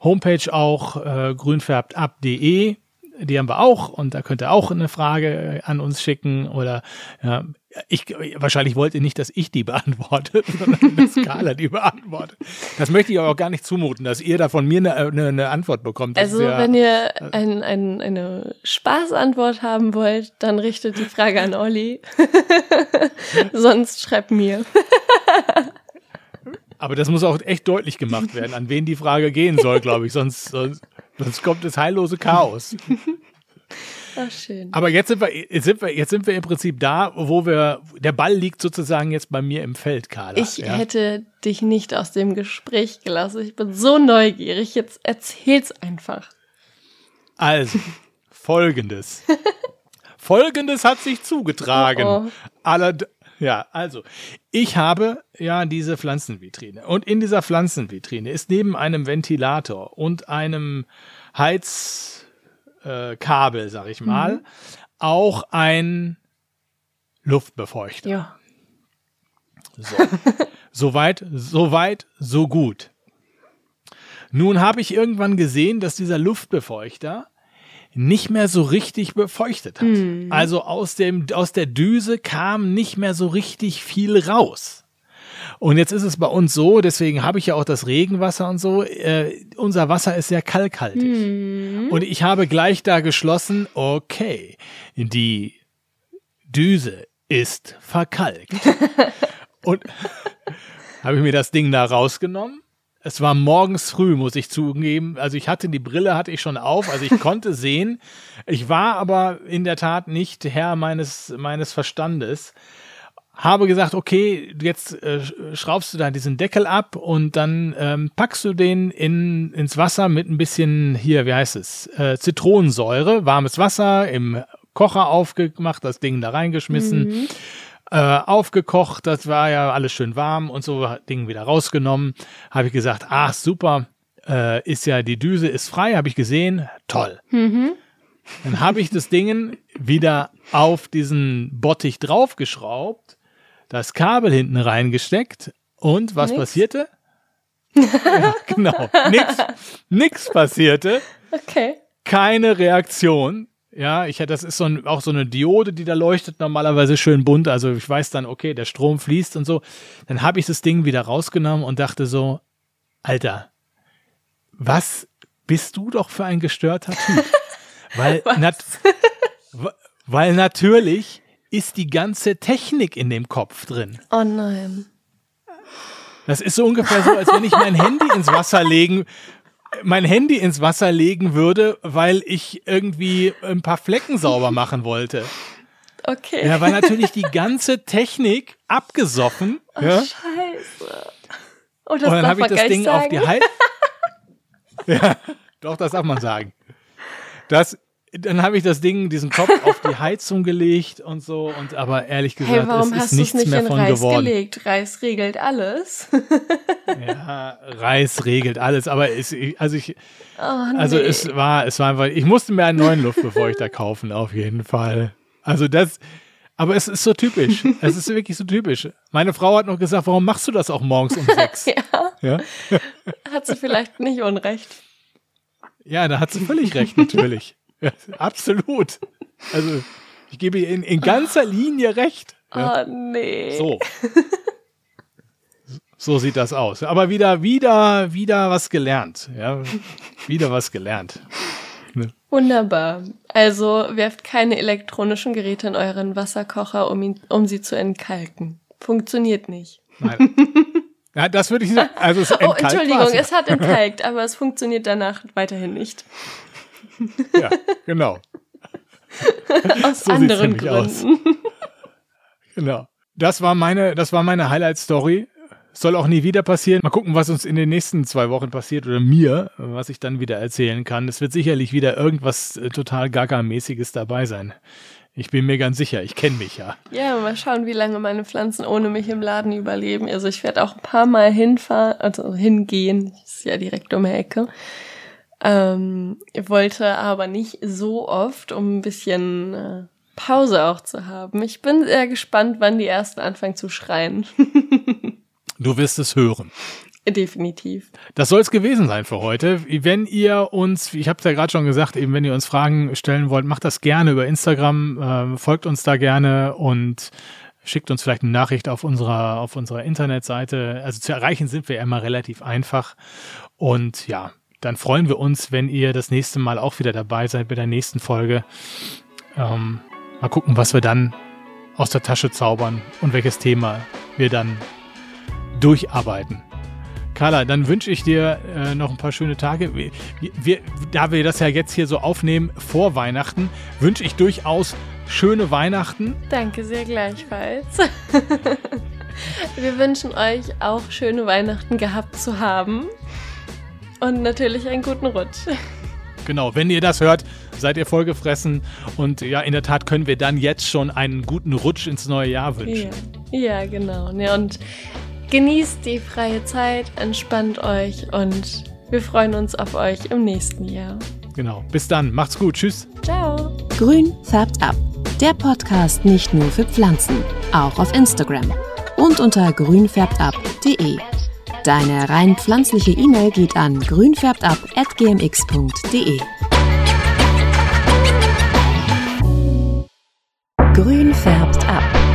Homepage auch, grünfärbtab.de die haben wir auch und da könnt ihr auch eine Frage an uns schicken oder ja, ich, wahrscheinlich wollt ihr nicht, dass ich die beantworte, sondern dass Carla die beantwortet. Das möchte ich auch gar nicht zumuten, dass ihr da von mir eine, eine, eine Antwort bekommt. Das also, ja, wenn ihr ein, ein, eine Spaßantwort haben wollt, dann richtet die Frage an Olli. Sonst schreibt mir. Aber das muss auch echt deutlich gemacht werden, an wen die Frage gehen soll, glaube ich. Sonst, sonst, sonst kommt das heillose Chaos. Ach, schön. Aber jetzt sind, wir, jetzt, sind wir, jetzt sind wir im Prinzip da, wo wir, der Ball liegt sozusagen jetzt bei mir im Feld, Carla. Ich ja? hätte dich nicht aus dem Gespräch gelassen. Ich bin so neugierig. Jetzt erzähl's einfach. Also, folgendes. folgendes hat sich zugetragen. Oh, oh. Aller, ja, also, ich habe ja diese Pflanzenvitrine. Und in dieser Pflanzenvitrine ist neben einem Ventilator und einem Heiz, äh, sag ich mal, mhm. auch ein Luftbefeuchter. Ja. So. Soweit, soweit, so gut. Nun habe ich irgendwann gesehen, dass dieser Luftbefeuchter nicht mehr so richtig befeuchtet hat. Mhm. Also aus dem, aus der Düse kam nicht mehr so richtig viel raus. Und jetzt ist es bei uns so, deswegen habe ich ja auch das Regenwasser und so. Äh, unser Wasser ist sehr kalkhaltig. Mhm. Und ich habe gleich da geschlossen, okay, die Düse ist verkalkt. und habe ich mir das Ding da rausgenommen. Es war morgens früh, muss ich zugeben. Also ich hatte die Brille hatte ich schon auf, also ich konnte sehen. Ich war aber in der Tat nicht Herr meines meines Verstandes habe gesagt, okay, jetzt äh, schraubst du da diesen Deckel ab und dann ähm, packst du den in, ins Wasser mit ein bisschen, hier, wie heißt es, äh, Zitronensäure, warmes Wasser im Kocher aufgemacht, das Ding da reingeschmissen, mhm. Äh, aufgekocht, das war ja alles schön warm und so, Ding wieder rausgenommen. Habe ich gesagt, ach super, äh, ist ja, die Düse ist frei, habe ich gesehen, toll. Mhm. Dann habe ich das Ding wieder auf diesen Bottich draufgeschraubt das Kabel hinten reingesteckt und was nix. passierte? ja, genau, nix, nix passierte. Okay. Keine Reaktion. Ja, ich das ist so ein, auch so eine Diode, die da leuchtet, normalerweise schön bunt. Also ich weiß dann, okay, der Strom fließt und so. Dann habe ich das Ding wieder rausgenommen und dachte so, Alter, was bist du doch für ein gestörter Typ? weil, nat weil natürlich ist die ganze Technik in dem Kopf drin. Oh nein. Das ist so ungefähr so, als wenn ich mein Handy ins Wasser legen, mein Handy ins Wasser legen würde, weil ich irgendwie ein paar Flecken sauber machen wollte. Okay. Ja, weil natürlich die ganze Technik abgesoffen. Oh, ja? Scheiße. Oh, und dann habe ich das Ding sagen. auf die Heizung. ja, doch, das darf man sagen. Das dann habe ich das Ding, diesen Topf auf die Heizung gelegt und so. Und aber ehrlich gesagt, hey, warum es hast ist nichts nicht mehr in von Reis geworden. gelegt? Reis regelt alles. Ja, Reis regelt alles. Aber es, also ich, Oh, also nee. es war, es war einfach, ich musste mir einen neuen Luftbefeuchter kaufen, auf jeden Fall. Also das, aber es ist so typisch. Es ist wirklich so typisch. Meine Frau hat noch gesagt, warum machst du das auch morgens um sechs? ja, Ja, hat sie vielleicht nicht unrecht. ja da hat sie völlig recht, natürlich. Ja, absolut. Also ich gebe ihr in, in ganzer Linie recht. Ja. Oh, nee. So. So sieht das aus. Aber wieder, wieder, wieder was gelernt. Ja, wieder was gelernt. Wunderbar. Also werft keine elektronischen Geräte in euren Wasserkocher, um, ihn, um sie zu entkalken. Funktioniert nicht. Nein. Ja, das würde ich sagen. Also es Oh, Entschuldigung, es hat entkalkt, aber es funktioniert danach weiterhin nicht. Ja, genau. Aus So anderen nämlich aus. Gründen. Genau. Das war meine, das war meine Highlight-Story. Soll auch nie wieder passieren. Mal gucken, was uns in den nächsten zwei Wochen passiert oder mir, was ich dann wieder erzählen kann. Es wird sicherlich wieder irgendwas äh, total Gaga-mäßiges dabei sein. Ich bin mir ganz sicher. Ich kenne mich ja. Ja, mal schauen, wie lange meine Pflanzen ohne mich im Laden überleben. Also ich werde auch ein paar Mal hinfahren, also hingehen. Ist ja direkt um die Ecke. Ähm, wollte aber nicht so oft, um ein bisschen äh, Pause auch zu haben. Ich bin sehr gespannt, wann die ersten anfangen zu schreien. Du wirst es hören. Definitiv. Das soll es gewesen sein für heute. Wenn ihr uns, ich habe es ja gerade schon gesagt, eben wenn ihr uns Fragen stellen wollt, macht das gerne über Instagram, ähm, folgt uns da gerne und schickt uns vielleicht eine Nachricht auf unserer auf unserer Internetseite. Also zu erreichen sind wir ja immer relativ einfach. Und ja, dann freuen wir uns, wenn ihr das nächste Mal auch wieder dabei seid bei der nächsten Folge. Ähm, mal gucken, was wir dann aus der Tasche zaubern und welches Thema wir dann durcharbeiten. Carla, dann wünsche ich dir äh, noch ein paar schöne Tage. Wir, wir, da wir das ja jetzt hier so aufnehmen vor Weihnachten, wünsche ich durchaus schöne Weihnachten. Danke sehr gleichfalls. Wir wünschen euch auch schöne Weihnachten gehabt zu haben. Und natürlich einen guten Rutsch. Genau, wenn ihr das hört, seid ihr vollgefressen. Und ja, in der Tat können wir dann jetzt schon einen guten Rutsch ins neue Jahr wünschen. Ja, ja genau. Ja, und genießt die freie Zeit, entspannt euch und wir freuen uns auf euch im nächsten Jahr. Genau. Bis dann. Macht's gut. Tschüss. Ciao. Grün färbt ab. Der Podcast nicht nur für Pflanzen, auch auf Instagram und unter grünfärbtab.de. Deine rein pflanzliche E-Mail geht an grünfärbtab@gmx.de. Grün färbt ab.